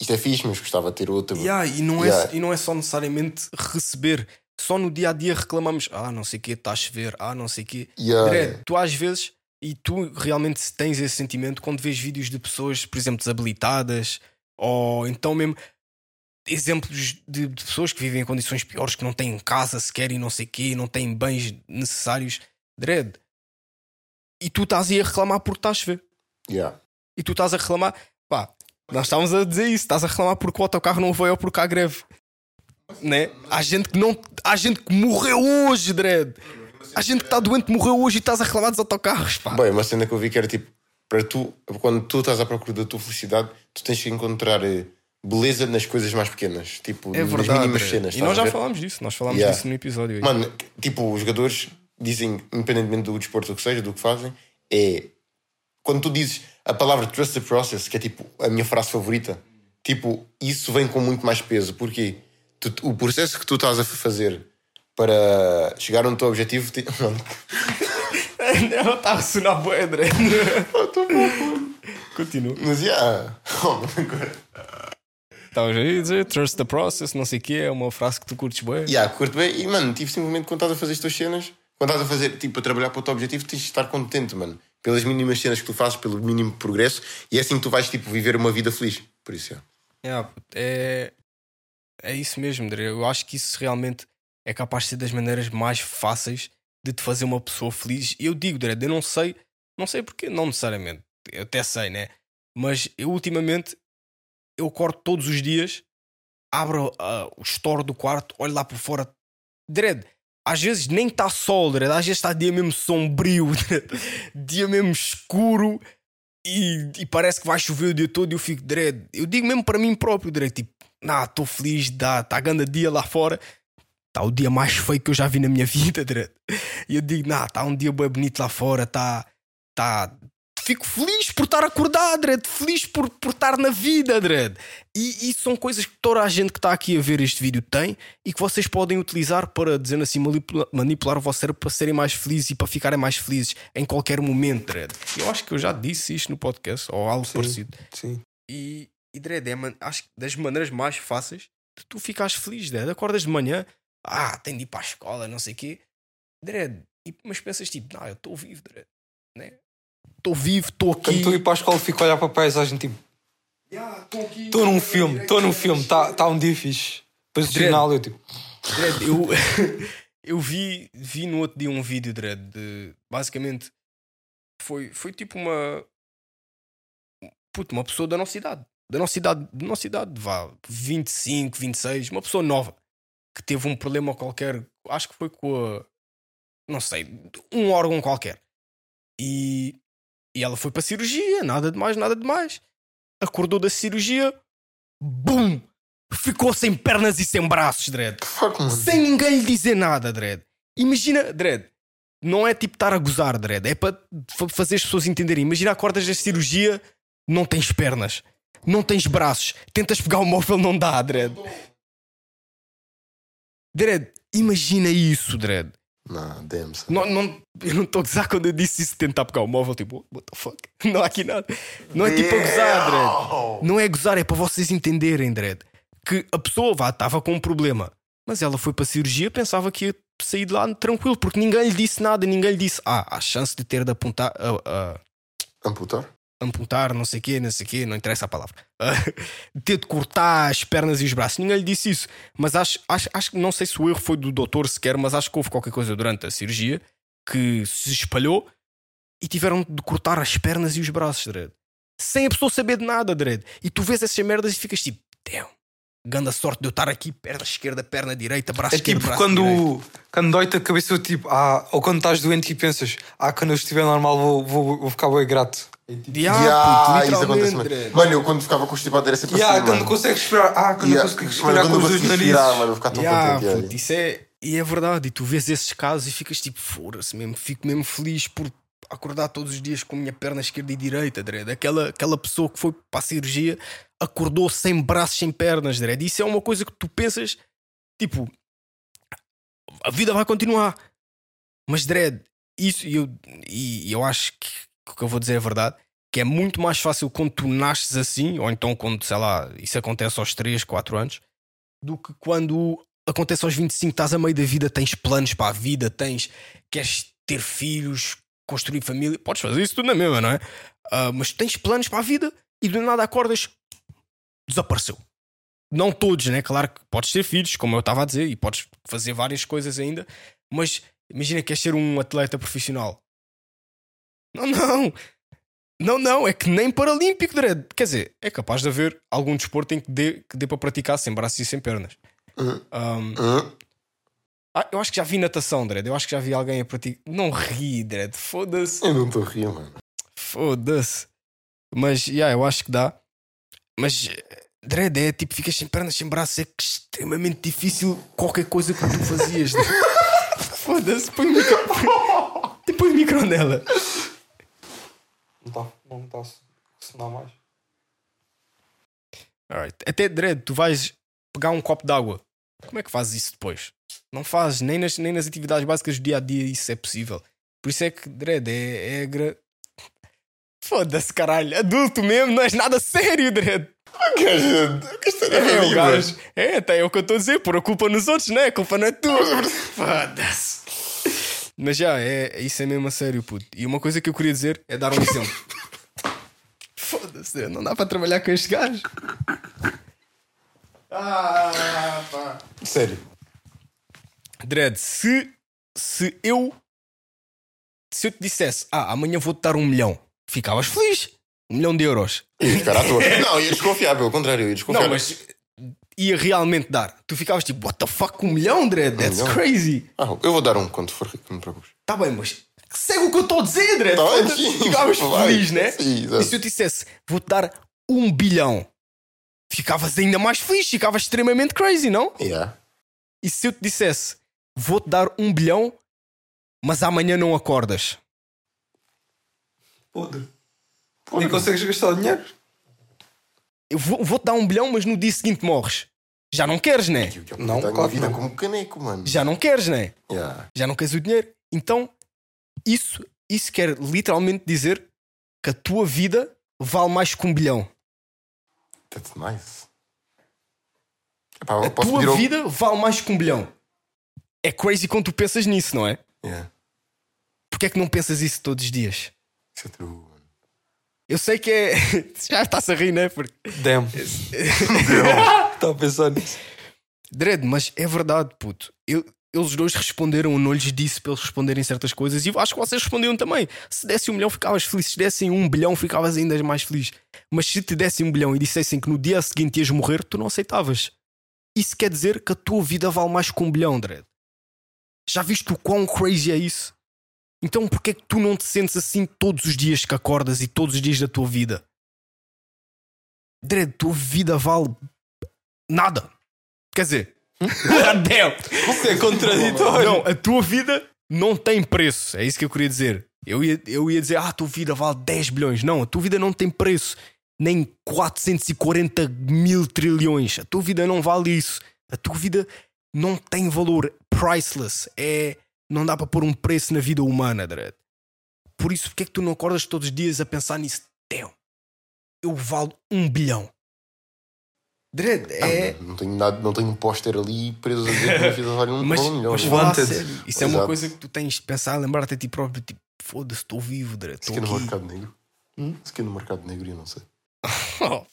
isto é fixe, mas gostava de ter outra. Yeah, e, não é, Yeah. e não é só necessariamente receber. Só no dia a dia reclamamos: ah, não sei o quê, está a chover, ah, não sei o quê. Yeah. Dredd, tu às vezes, e tu realmente tens esse sentimento quando vês vídeos de pessoas, por exemplo, desabilitadas, ou então mesmo exemplos de, de pessoas que vivem em condições piores, que não têm casa sequer e não sei o quê, não têm bens necessários. Dredd. E tu estás aí a reclamar porque estás a chover. Yeah. E tu estás a reclamar, pá, nós estávamos a dizer isso, estás a reclamar porque o autocarro não veio ou porque há greve. Né? Há gente que não. Há gente que morreu hoje, Dredd. Há gente que está doente, morreu hoje e estás a reclamar dos autocarros, pá. Bem, uma cena que eu vi que era tipo, para tu, quando tu estás à procura da tua felicidade, tu tens que encontrar eh, beleza nas coisas mais pequenas, tipo, é nas verdade. mínimas Dredd. cenas. e nós já falámos disso, nós falámos Yeah. disso no episódio. aí. Mano, tipo, os jogadores dizem, independentemente do desporto que seja, do que fazem, é quando tu dizes a palavra trust the process, que é tipo a minha frase favorita, tipo, isso vem com muito mais peso, porque tu- o processo que tu estás a fazer para chegar ao teu objetivo. ti- Mano, Ela está a sonar boa, Dredd. Continua. mas yeah. Oh, Estavas aí a dizer, trust the process, não sei o quê, é uma frase que tu curtes bem. Yeah, curto bem. E, mano, tipo, simplesmente quando estás a fazer as tuas cenas, quando estás a fazer, tipo, a trabalhar para o teu objetivo, tens de estar contente, mano. Pelas mínimas cenas que tu fazes, pelo mínimo progresso, e é assim que tu vais, tipo, viver uma vida feliz. Por isso. Yeah, puto, é, é isso mesmo, Dre. Eu acho que isso realmente é capaz de ser das maneiras mais fáceis de te fazer uma pessoa feliz. Eu digo, Dre, eu não sei, não sei porque, não necessariamente, eu até sei, né? Mas eu ultimamente eu acordo todos os dias, abro ah, o store do quarto, olho lá por fora, Dredd. Às vezes nem está sol, Dredd. Às vezes está dia mesmo sombrio, Dredd. dia mesmo escuro e, e parece que vai chover o dia todo e eu fico dread. Eu digo mesmo para mim próprio, dread, tipo, nah, estou feliz, está grande dia lá fora. Está o dia mais feio que eu já vi na minha vida, dread. E eu digo, nah, está um dia bem bonito lá fora, está. Tá... Fico feliz por estar acordado, dread. Feliz por, por estar na vida, dread. E isso são coisas que toda a gente que está aqui a ver este vídeo tem e que vocês podem utilizar para, dizendo assim, manipula- manipular o vosso cérebro para serem mais felizes e para ficarem mais felizes em qualquer momento, dread. Eu acho que eu já disse isto no podcast ou algo parecido. Sim. E, e Dredd, é acho que das maneiras mais fáceis de tu ficares feliz, Dredd. Acordas de manhã, ah, tenho de ir para a escola, não sei o quê. Dredd, e, mas pensas tipo, não, eu estou vivo, Dredd. Né? Estou vivo, estou Quando aqui. ir para a escola, fico a olhar para a paisagem, tipo, estou num filme, estou num filme, está tá um dia fixe. Depois Dread. final, eu tipo, Dredd, eu, eu vi, vi no outro dia um vídeo, Dredd, de basicamente foi, foi tipo uma puto, uma pessoa da nossa idade, da nossa idade, da nossa idade, vá, 25, 26, uma pessoa nova que teve um problema qualquer, acho que foi com a não sei, um órgão qualquer. E, e ela foi para a cirurgia, nada de mais, nada de mais. Acordou da cirurgia, BUM! Ficou sem pernas e sem braços, Dredd sem ninguém lhe dizer nada, Dredd. Imagina, Dredd, não é tipo estar a gozar, Dredd, é para fa- fazer as pessoas entenderem. Imagina, acordas da cirurgia, não tens pernas, não tens braços, tentas pegar o móvel, não dá, Dredd. Dredd, imagina isso, Dredd. Não, damn, son. Não, não, eu não estou a gozar quando eu disse isso de tentar pegar o móvel, tipo, what the fuck? Não há aqui nada. Não é tipo a gozar, Dredd. Não é gozar, é para vocês entenderem, Dredd. Que a pessoa vá, estava com um problema, mas ela foi para a cirurgia, pensava que ia sair de lá tranquilo, porque ninguém lhe disse nada, ninguém lhe disse, ah, há chance de ter de apontar, a- a- Amputar? Amputar, não sei o quê, não sei o quê, não interessa a palavra. ter de cortar as pernas e os braços. Ninguém lhe disse isso. Mas acho, acho, acho que não sei se o erro foi do doutor sequer, mas acho que houve qualquer coisa durante a cirurgia que se espalhou e tiveram de cortar as pernas e os braços, Dredd. Sem a pessoa saber de nada, Dredd. E tu vês essas merdas e ficas tipo, damn. Ganda sorte de eu estar aqui, perna esquerda, perna direita, braço é esquerdo, tipo braço quando, direito. quando dói-te a cabeça, tipo, ah, ou quando estás doente e pensas, ah, quando eu estiver normal vou, vou, vou ficar bem grato. Yeah, Yeah, puto, isso acontece. Dredd. Mano, eu quando ficava constipado era sempre Yeah, assim. quando mano. consegues respirar. Ah, quando Yeah. consegues Mano, respirar quando com eu os dois narizes. mano, vou ficar tão Yeah, contente. yeah. isso é, e é verdade. E tu vês esses casos e ficas tipo, fora-se mesmo. Fico mesmo feliz por acordar todos os dias com a minha perna esquerda e direita, Dredd. Aquela, aquela pessoa que foi para a cirurgia acordou sem braços, sem pernas, Dredd. Isso é uma coisa que tu pensas, tipo, a vida vai continuar. Mas, Dredd, isso eu, e eu acho que que eu vou dizer é verdade. Que é muito mais fácil quando tu nasces assim, ou então quando, sei lá, isso acontece aos 3, 4 anos, do que quando acontece aos 25, estás a meio da vida, tens planos para a vida, tens, queres ter filhos, construir família, podes fazer isso tudo na mesma, não é? Ah, mas tens planos para a vida e do nada acordas, desapareceu. Não todos, né? Claro que podes ter filhos, como eu estava a dizer, e podes fazer várias coisas ainda, mas imagina que queres ser um atleta profissional. Não, não. Não, não, é que nem paralímpico, Dredd. Quer dizer, é capaz de haver algum desporto em que dê, que dê para praticar sem braços e sem pernas. Um, Hã? ah, eu acho que já vi natação, Dredd. Eu acho que já vi alguém a praticar. Não ri, Dredd. Foda-se. Eu não estou a rir, mano. Foda-se. Mas, yeah, eu acho que dá. Mas, Dredd, é tipo, ficas sem pernas, sem braços. É extremamente difícil qualquer coisa que tu fazias. Foda-se. Põe o micro. Põe o micro nela. Não está não tá a sonar mais. Alright. Até, Dredd, tu vais pegar um copo d'água. Como é que fazes isso depois? Não fazes, nem nas, nem nas atividades básicas do dia a dia isso é possível. Por isso é que, Dredd, é, é gra... Foda-se, caralho. Adulto mesmo, não és nada sério, Dredd. É, o gajo. É, até é o que eu estou a dizer. Pôr a culpa nos outros, não é? A culpa não é tua. Foda-se. Mas já, é, isso é mesmo a sério, puto. E uma coisa que eu queria dizer é dar um exemplo. Foda-se, não dá para trabalhar com este gajo. Ah, pá. Sério. Dredd, se, se eu se eu te dissesse, ah, amanhã vou-te dar um milhão, ficavas feliz. Um milhão de euros. Eu ia ficar à toa. Não, ia desconfiar, pelo contrário, eu ia desconfiar. Não, mas ia realmente dar. Tu ficavas tipo, what the fuck, um milhão, Dredd? That's milhão? crazy. Ah, eu vou dar um quando for rico, não me preocupes. Tá bem, mas segue o que eu estou a dizer, Dredd. Tá bem, sim. Ficavas Vai. feliz, né? Sim, exato. E se eu te dissesse, vou-te dar um bilhão, ficavas ainda mais feliz, ficavas extremamente crazy, não? Yeah. E se eu te dissesse, vou-te dar um bilhão, mas amanhã não acordas? Podre. Nem consegues gastar o dinheiro? Eu vou- vou-te dar um bilhão, mas no dia seguinte morres. Já não queres, né? Não, Não, a claro vida não. como caneco, mano. Já não queres, né? Yeah. Já não queres o dinheiro. Então, isso, isso quer literalmente dizer que a tua vida vale mais que um bilhão. That's nice. Epá, A posso tua ao- vida vale mais que um bilhão. É crazy quando tu pensas nisso, não é? Yeah. Porquê é que não pensas isso todos os dias? Isso é true. Eu sei que é. Já estás a rir, né? Porque... Damn. Estava a pensar nisso. Dredd, mas é verdade, puto. Eu- eles dois responderam, eu não lhes disse para eles responderem certas coisas e eu acho que vocês responderam também. Se dessem um milhão, ficavas feliz. Se dessem um bilhão, ficavas ainda mais feliz. Mas se te dessem um bilhão e dissessem que no dia seguinte ias morrer, tu não aceitavas. Isso quer dizer que a tua vida vale mais que um bilhão, Dredd. Já viste o quão crazy é isso? Então porquê é que tu não te sentes assim todos os dias que acordas e todos os dias da tua vida? Dredd, tua vida vale nada. Quer dizer, Damn. Isso é contraditório. Não, a tua vida não tem preço. É isso que eu queria dizer. Eu ia, eu ia dizer, ah, a tua vida vale 10 bilhões. Não, a tua vida não tem preço. Nem 440 mil trilhões. A tua vida não vale isso. A tua vida não tem valor. Priceless. É. Não dá para pôr um preço na vida humana, Dredd. Por isso, porque é que tu não acordas todos os dias a pensar nisso? Damn, eu valo um bilhão. Dredd, é. Não tenho, nada, não tenho um póster ali preso a dizer que a minha vida vale um, Mas, um milhão. mas fala sério. Isso é uma coisa que tu tens de pensar, lembrar-te a ti próprio, tipo, foda-se, estou vivo, Dredd, Se estou que é no aqui. mercado negro. Se que é no mercado negro, eu não sei. Oh,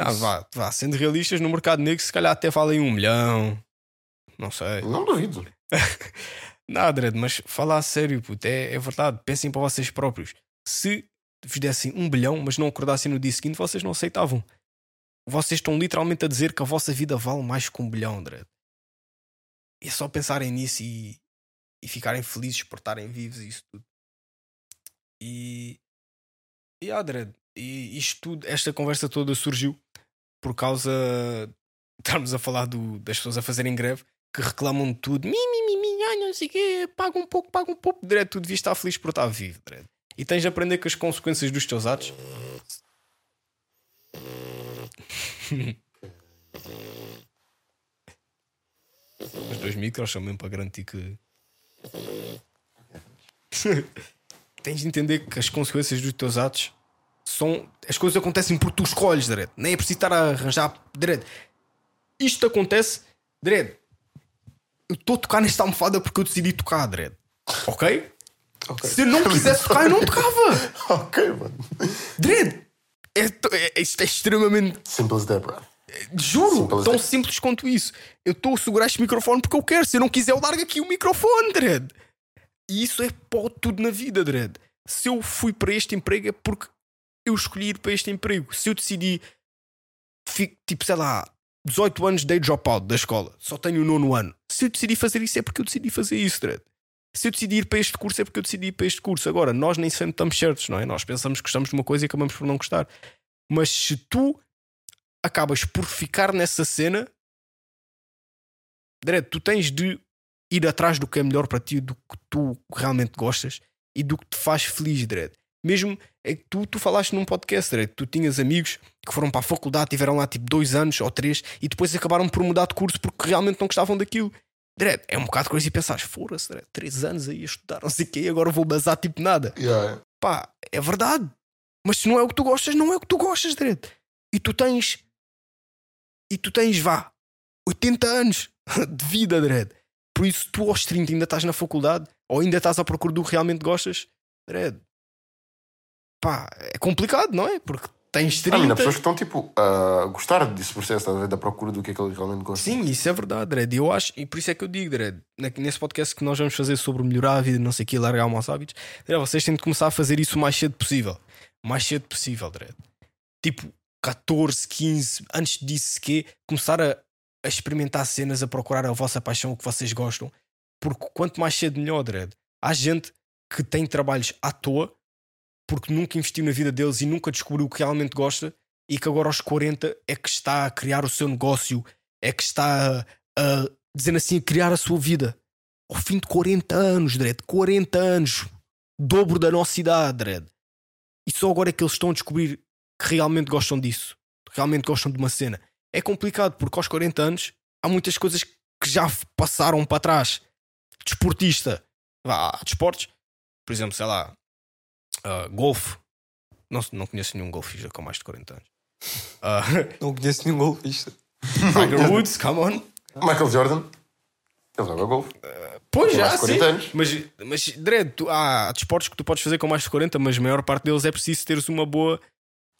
ah, vá, vá, sendo realistas, no mercado negro, se calhar até valem um milhão. Não sei. Não duvido. Nada, Dredd, mas falar a sério, puto, é, é verdade. Pensem para vocês próprios. Se vos dessem um bilhão, mas não acordassem no dia seguinte, vocês não aceitavam. Vocês estão literalmente a dizer que a vossa vida vale mais que um bilhão, Dredd. É só pensarem nisso e, e ficarem felizes por estarem vivos e isso tudo. E. E Dredd, e isto tudo, esta conversa toda surgiu por causa de estarmos a falar do, das pessoas a fazerem greve que reclamam de tudo, mi, mi, mi, mi, ai, não sei o quê, paga um pouco, paga um pouco, Dredd, tu devias estar feliz por estar vivo, Dredd. E tens de aprender com as consequências dos teus atos. Os dois micros são mesmo para garantir que. Tens de entender que as consequências dos teus atos são. As coisas acontecem porque tu escolhes, Dredd. Nem é preciso estar a arranjar. Dredd. Isto acontece, Dredd. Eu estou a tocar nesta almofada porque eu decidi tocar, Dredd. Ok? Ok. Se eu não quisesse tocar, eu não tocava. ok, mano. Dredd. É, é, isto é extremamente Simple as that, bro. Juro, Simples tão é. simples quanto isso. Eu estou a segurar este microfone porque eu quero. Se eu não quiser, eu largo aqui o microfone, Dredd. E isso é pó tudo na vida, Dredd. Se eu fui para este emprego é porque eu escolhi ir para este emprego. Se eu decidi, fi- tipo, sei lá, 18 anos dei dropout da escola, só tenho o nono ano. Se eu decidi fazer isso é porque eu decidi fazer isso, Dredd. Se eu decidi ir para este curso é porque eu decidi ir para este curso. Agora, nós nem sempre estamos certos, não é? Nós pensamos que gostamos de uma coisa e acabamos por não gostar. Mas se tu acabas por ficar nessa cena, Dredd, tu tens de ir atrás do que é melhor para ti, do que tu realmente gostas e do que te faz feliz, Dredd. Mesmo é que tu, tu falaste num podcast, Dredd, tu tinhas amigos que foram para a faculdade, tiveram lá tipo dois anos ou três e depois acabaram por mudar de curso porque realmente não gostavam daquilo. Dredd, é um bocado coisa e pensares, fora-se, três anos aí a estudar, não sei o quê, e agora vou bazar tipo nada. Yeah. Pá, é verdade. Mas se não é o que tu gostas, não é o que tu gostas, Dredd. E tu tens. E tu tens, vá, 80 anos de vida, Dredd. Por isso, tu aos 30 ainda estás na faculdade ou ainda estás à procura do que realmente gostas, Dredd. Pá, é complicado, não é? Porque tens 30. Ah, ainda há pessoas que estão tipo a gostar desse processo, da procura do que é que ele realmente gosta. Sim, isso é verdade, Dredd. E Eu acho, e por isso é que eu digo, Dredd, nesse podcast que nós vamos fazer sobre melhorar a vida, não sei o que, largar maus hábitos, Dredd, vocês têm de começar a fazer isso o mais cedo possível. O mais cedo possível, Dredd. Tipo, 14, 15, antes disso que começar a, a experimentar cenas, a procurar a vossa paixão, o que vocês gostam. Porque quanto mais cedo, melhor, Dredd. Há gente que tem trabalhos à toa porque nunca investiu na vida deles e nunca descobriu o que realmente gosta e que agora aos 40 é que está a criar o seu negócio, é que está a, a dizendo assim, a criar a sua vida. Ao fim de 40 anos, Dredd, 40 anos, dobro da nossa idade, Dredd. E só agora é que eles estão a descobrir que realmente gostam disso, que realmente gostam de uma cena. É complicado porque aos 40 anos há muitas coisas que já passaram para trás. Desportista, vá, desportos, por exemplo, sei lá, ah, golfe. Não, não conheço nenhum golfista com mais de 40 anos. Ah, Não conheço nenhum golfista. Tiger Woods, come on. Michael Jordan, ele joga golfe. Pois Com já, mais de 40 sim. anos. Mas, mas Dredd, tu, há desportos que tu podes fazer com mais de 40, mas a maior parte deles é preciso teres uma boa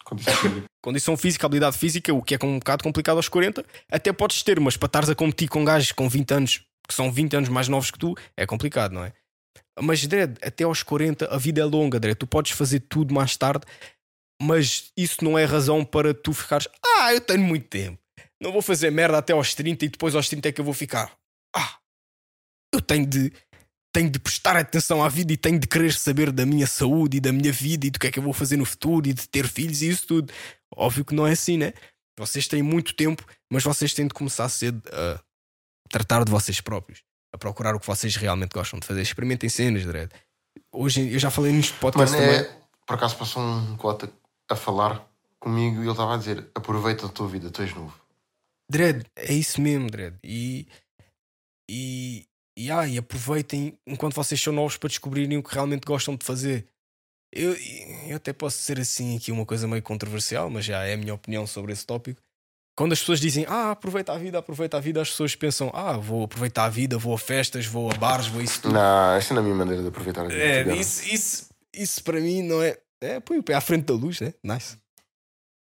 Condição física. condição física, habilidade física, o que é um bocado complicado aos 40. Até podes ter, mas para estares a competir com gajos com 20 anos, que são 20 anos mais novos que tu, é complicado, não é? Mas, Dredd, até aos 40 a vida é longa, Dredd. Tu podes fazer tudo mais tarde, mas isso não é razão para tu ficares. Ah, eu tenho muito tempo. Não vou fazer merda até aos 30 e depois aos 30 é que eu vou ficar. Ah, eu tenho de. Tenho de prestar atenção à vida e tenho de querer saber da minha saúde e da minha vida e do que é que eu vou fazer no futuro e de ter filhos e isso tudo. Óbvio que não é assim, né? Vocês têm muito tempo, mas vocês têm de começar cedo a tratar de vocês próprios, a procurar o que vocês realmente gostam de fazer. Experimentem cenas, Dredd. Hoje eu já falei nisto podcast Mano, também. é, por acaso passou um cota a falar comigo e ele estava a dizer: aproveita a tua vida, tu és novo. Dredd, é isso mesmo, Dredd. E, e, e, ah, e aproveitem enquanto vocês são novos para descobrirem o que realmente gostam de fazer. Eu, eu até posso ser assim aqui uma coisa meio controversial, mas já é a minha opinião sobre esse tópico. Quando as pessoas dizem, ah, aproveita a vida, aproveita a vida, as pessoas pensam, ah, vou aproveitar a vida, vou a festas, vou a bares, vou a isso tudo. Não, esta não é a minha maneira de aproveitar a vida. É, isso, isso, isso para mim não é. É, põe o pé à frente da luz, né? Nice.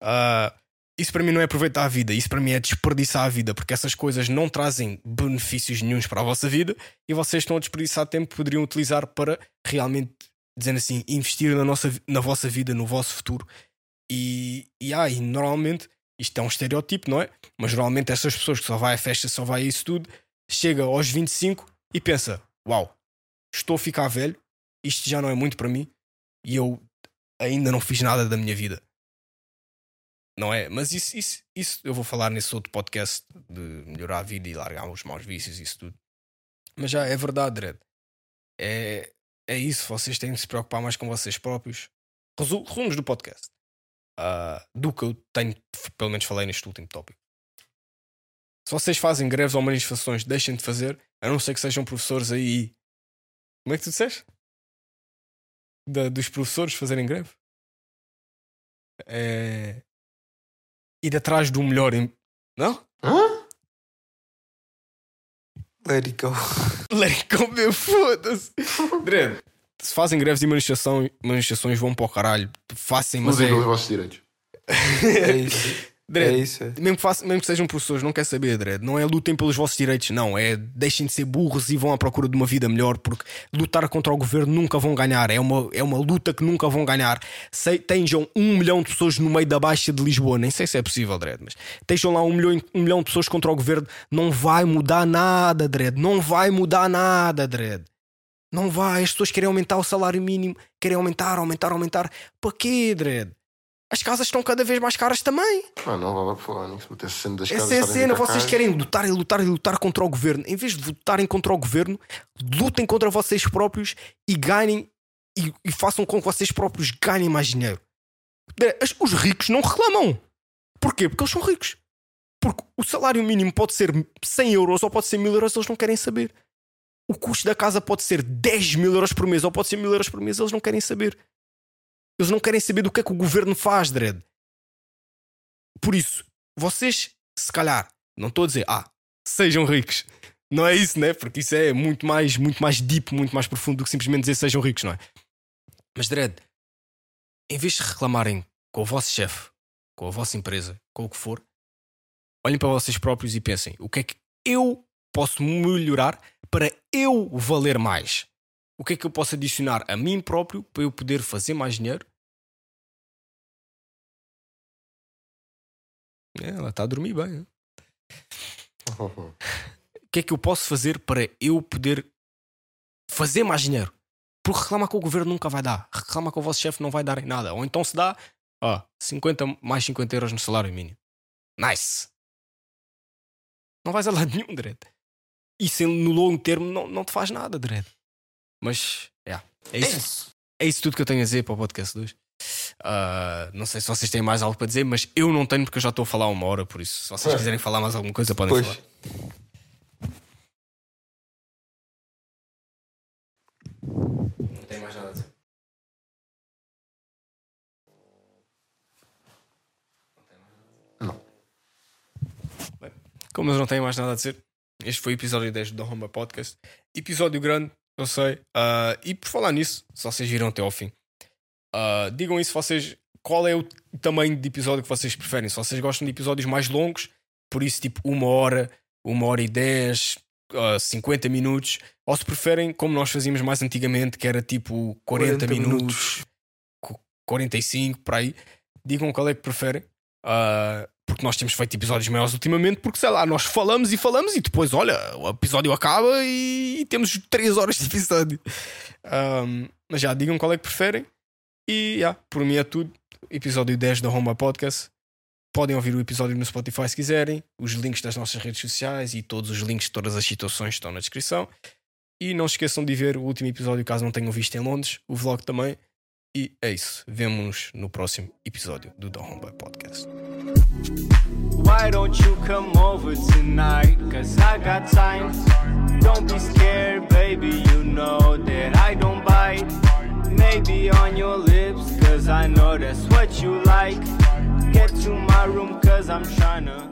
Ah, isso para mim não é aproveitar a vida, isso para mim é desperdiçar a vida, porque essas coisas não trazem benefícios nenhums para a vossa vida e vocês estão a desperdiçar tempo que poderiam utilizar para realmente, dizendo assim, investir na, nossa, na vossa vida, no vosso futuro. E, e, ah, e normalmente, isto é um estereótipo, não é? Mas normalmente essas pessoas que só vai a festa, só vai a isso tudo, chega aos 25 e pensa: Uau, estou a ficar velho, isto já não é muito para mim e eu ainda não fiz nada da minha vida. Não é? Mas isso, isso, isso eu vou falar nesse outro podcast de melhorar a vida e largar os maus vícios e isso tudo. Mas já é verdade, Dredd. É, é isso. Vocês têm de se preocupar mais com vocês próprios. Resu- Resumos do podcast. Ah, do que eu tenho, pelo menos falei neste último tópico. Se vocês fazem greves ou manifestações, deixem de fazer, a não ser que sejam professores aí. Como é que tu disseste? Da- dos professores fazerem greve? É. Ir atrás do melhor. em- Não? Hã? Let it go. Let it go, meu, foda-se. Dredd, se fazem greves e manifestação, manifestações, vão para o caralho. Façam, mas Usem é. pelos vossos direitos. É isso. É isso. é. mesmo, que façam- mesmo que sejam professores, não quer saber, Dredd. Não é lutem pelos vossos direitos, não. É deixem de ser burros e vão à procura de uma vida melhor, porque lutar contra o governo nunca vão ganhar. É uma, é uma luta que nunca vão ganhar. Sei, tenham um milhão de pessoas no meio da Baixa de Lisboa, nem sei se é possível, Dredd, mas estejam lá um milhão, um milhão de pessoas contra o governo, não vai mudar nada, Dredd. Não vai mudar nada, Dredd. Não vai. As pessoas querem aumentar o salário mínimo, querem aumentar, aumentar, aumentar. Para quê, Dredd? As casas estão cada vez mais caras também. Ah, não, vá lá cena das casas. Essa é a cena, vocês querem lutar e lutar e lutar contra o governo. Em vez de lutarem contra o governo, lutem contra vocês próprios e ganhem e, e façam com que vocês próprios ganhem mais dinheiro. Os ricos não reclamam. Porquê? Porque eles são ricos. Porque o salário mínimo pode ser 100 euros ou pode ser 1000 euros, eles não querem saber. O custo da casa pode ser 10 mil euros por mês ou pode ser 1000 euros por mês, eles não querem saber. Eles não querem saber do que é que o governo faz, Dredd. Por isso, vocês, se calhar, não estou a dizer, ah, sejam ricos. Não é isso, né? Porque isso é muito mais, muito mais deep, muito mais profundo do que simplesmente dizer sejam ricos, não é? Mas, Dredd, em vez de reclamarem com o vosso chefe, com a vossa empresa, com o que for, olhem para vocês próprios e pensem: o que é que eu posso melhorar para eu valer mais? O que é que eu posso adicionar a mim próprio para eu poder fazer mais dinheiro? É, ela está a dormir bem. O que é que eu posso fazer para eu poder fazer mais dinheiro? Porque reclamar com o governo nunca vai dar. Reclamar com o vosso chefe não vai dar em nada. Ou então se dá, ó, 50 mais 50 euros no salário mínimo. Nice. Não vais a lado nenhum, Dredd. Isso no longo termo não, não te faz nada, Dredd. Mas, yeah, é isso. É isso tudo que eu tenho a dizer para o podcast 2. Ah, não sei se vocês têm mais algo para dizer, mas eu não tenho porque eu já estou a falar uma hora, por isso, se vocês quiserem falar mais alguma coisa, podem Pois. falar. Não tenho mais nada a dizer. Não. Bem, como eu não tenho mais nada a dizer, este foi o episódio 10 do Home Podcast. Episódio grande, eu sei. Ah, e por falar nisso, se vocês viram até ao fim, ah, digam isso vocês. Qual é o tamanho de episódio que vocês preferem? Se vocês gostam de episódios mais longos, por isso tipo uma hora, uma hora e dez, ah, 50 minutos, ou se preferem como nós fazíamos mais antigamente, que era tipo 40, 40 minutos, co- 45, por aí. Digam qual é que preferem. Ah, porque nós temos feito episódios maiores ultimamente, porque sei lá, nós falamos e falamos e depois, olha, o episódio acaba e, temos 3 horas de episódio. Ahm, mas já, digam qual é que preferem. E já, por mim é tudo. Episódio 10 da Roma Podcast. Podem ouvir o episódio no Spotify se quiserem. Os links das nossas redes sociais e todos os links de todas as situações estão na descrição. E não se esqueçam de ver o último episódio, caso não tenham visto em Londres, o vlog também. E é isso. Vemo-nos no próximo episódio do The Homeboy Podcast. Why don't you come over tonight? Cause I got time. Don't be scared, baby. You know that I don't bite. Maybe on your lips, cause I know that's what you like. Get to my room, cause I'm tryna.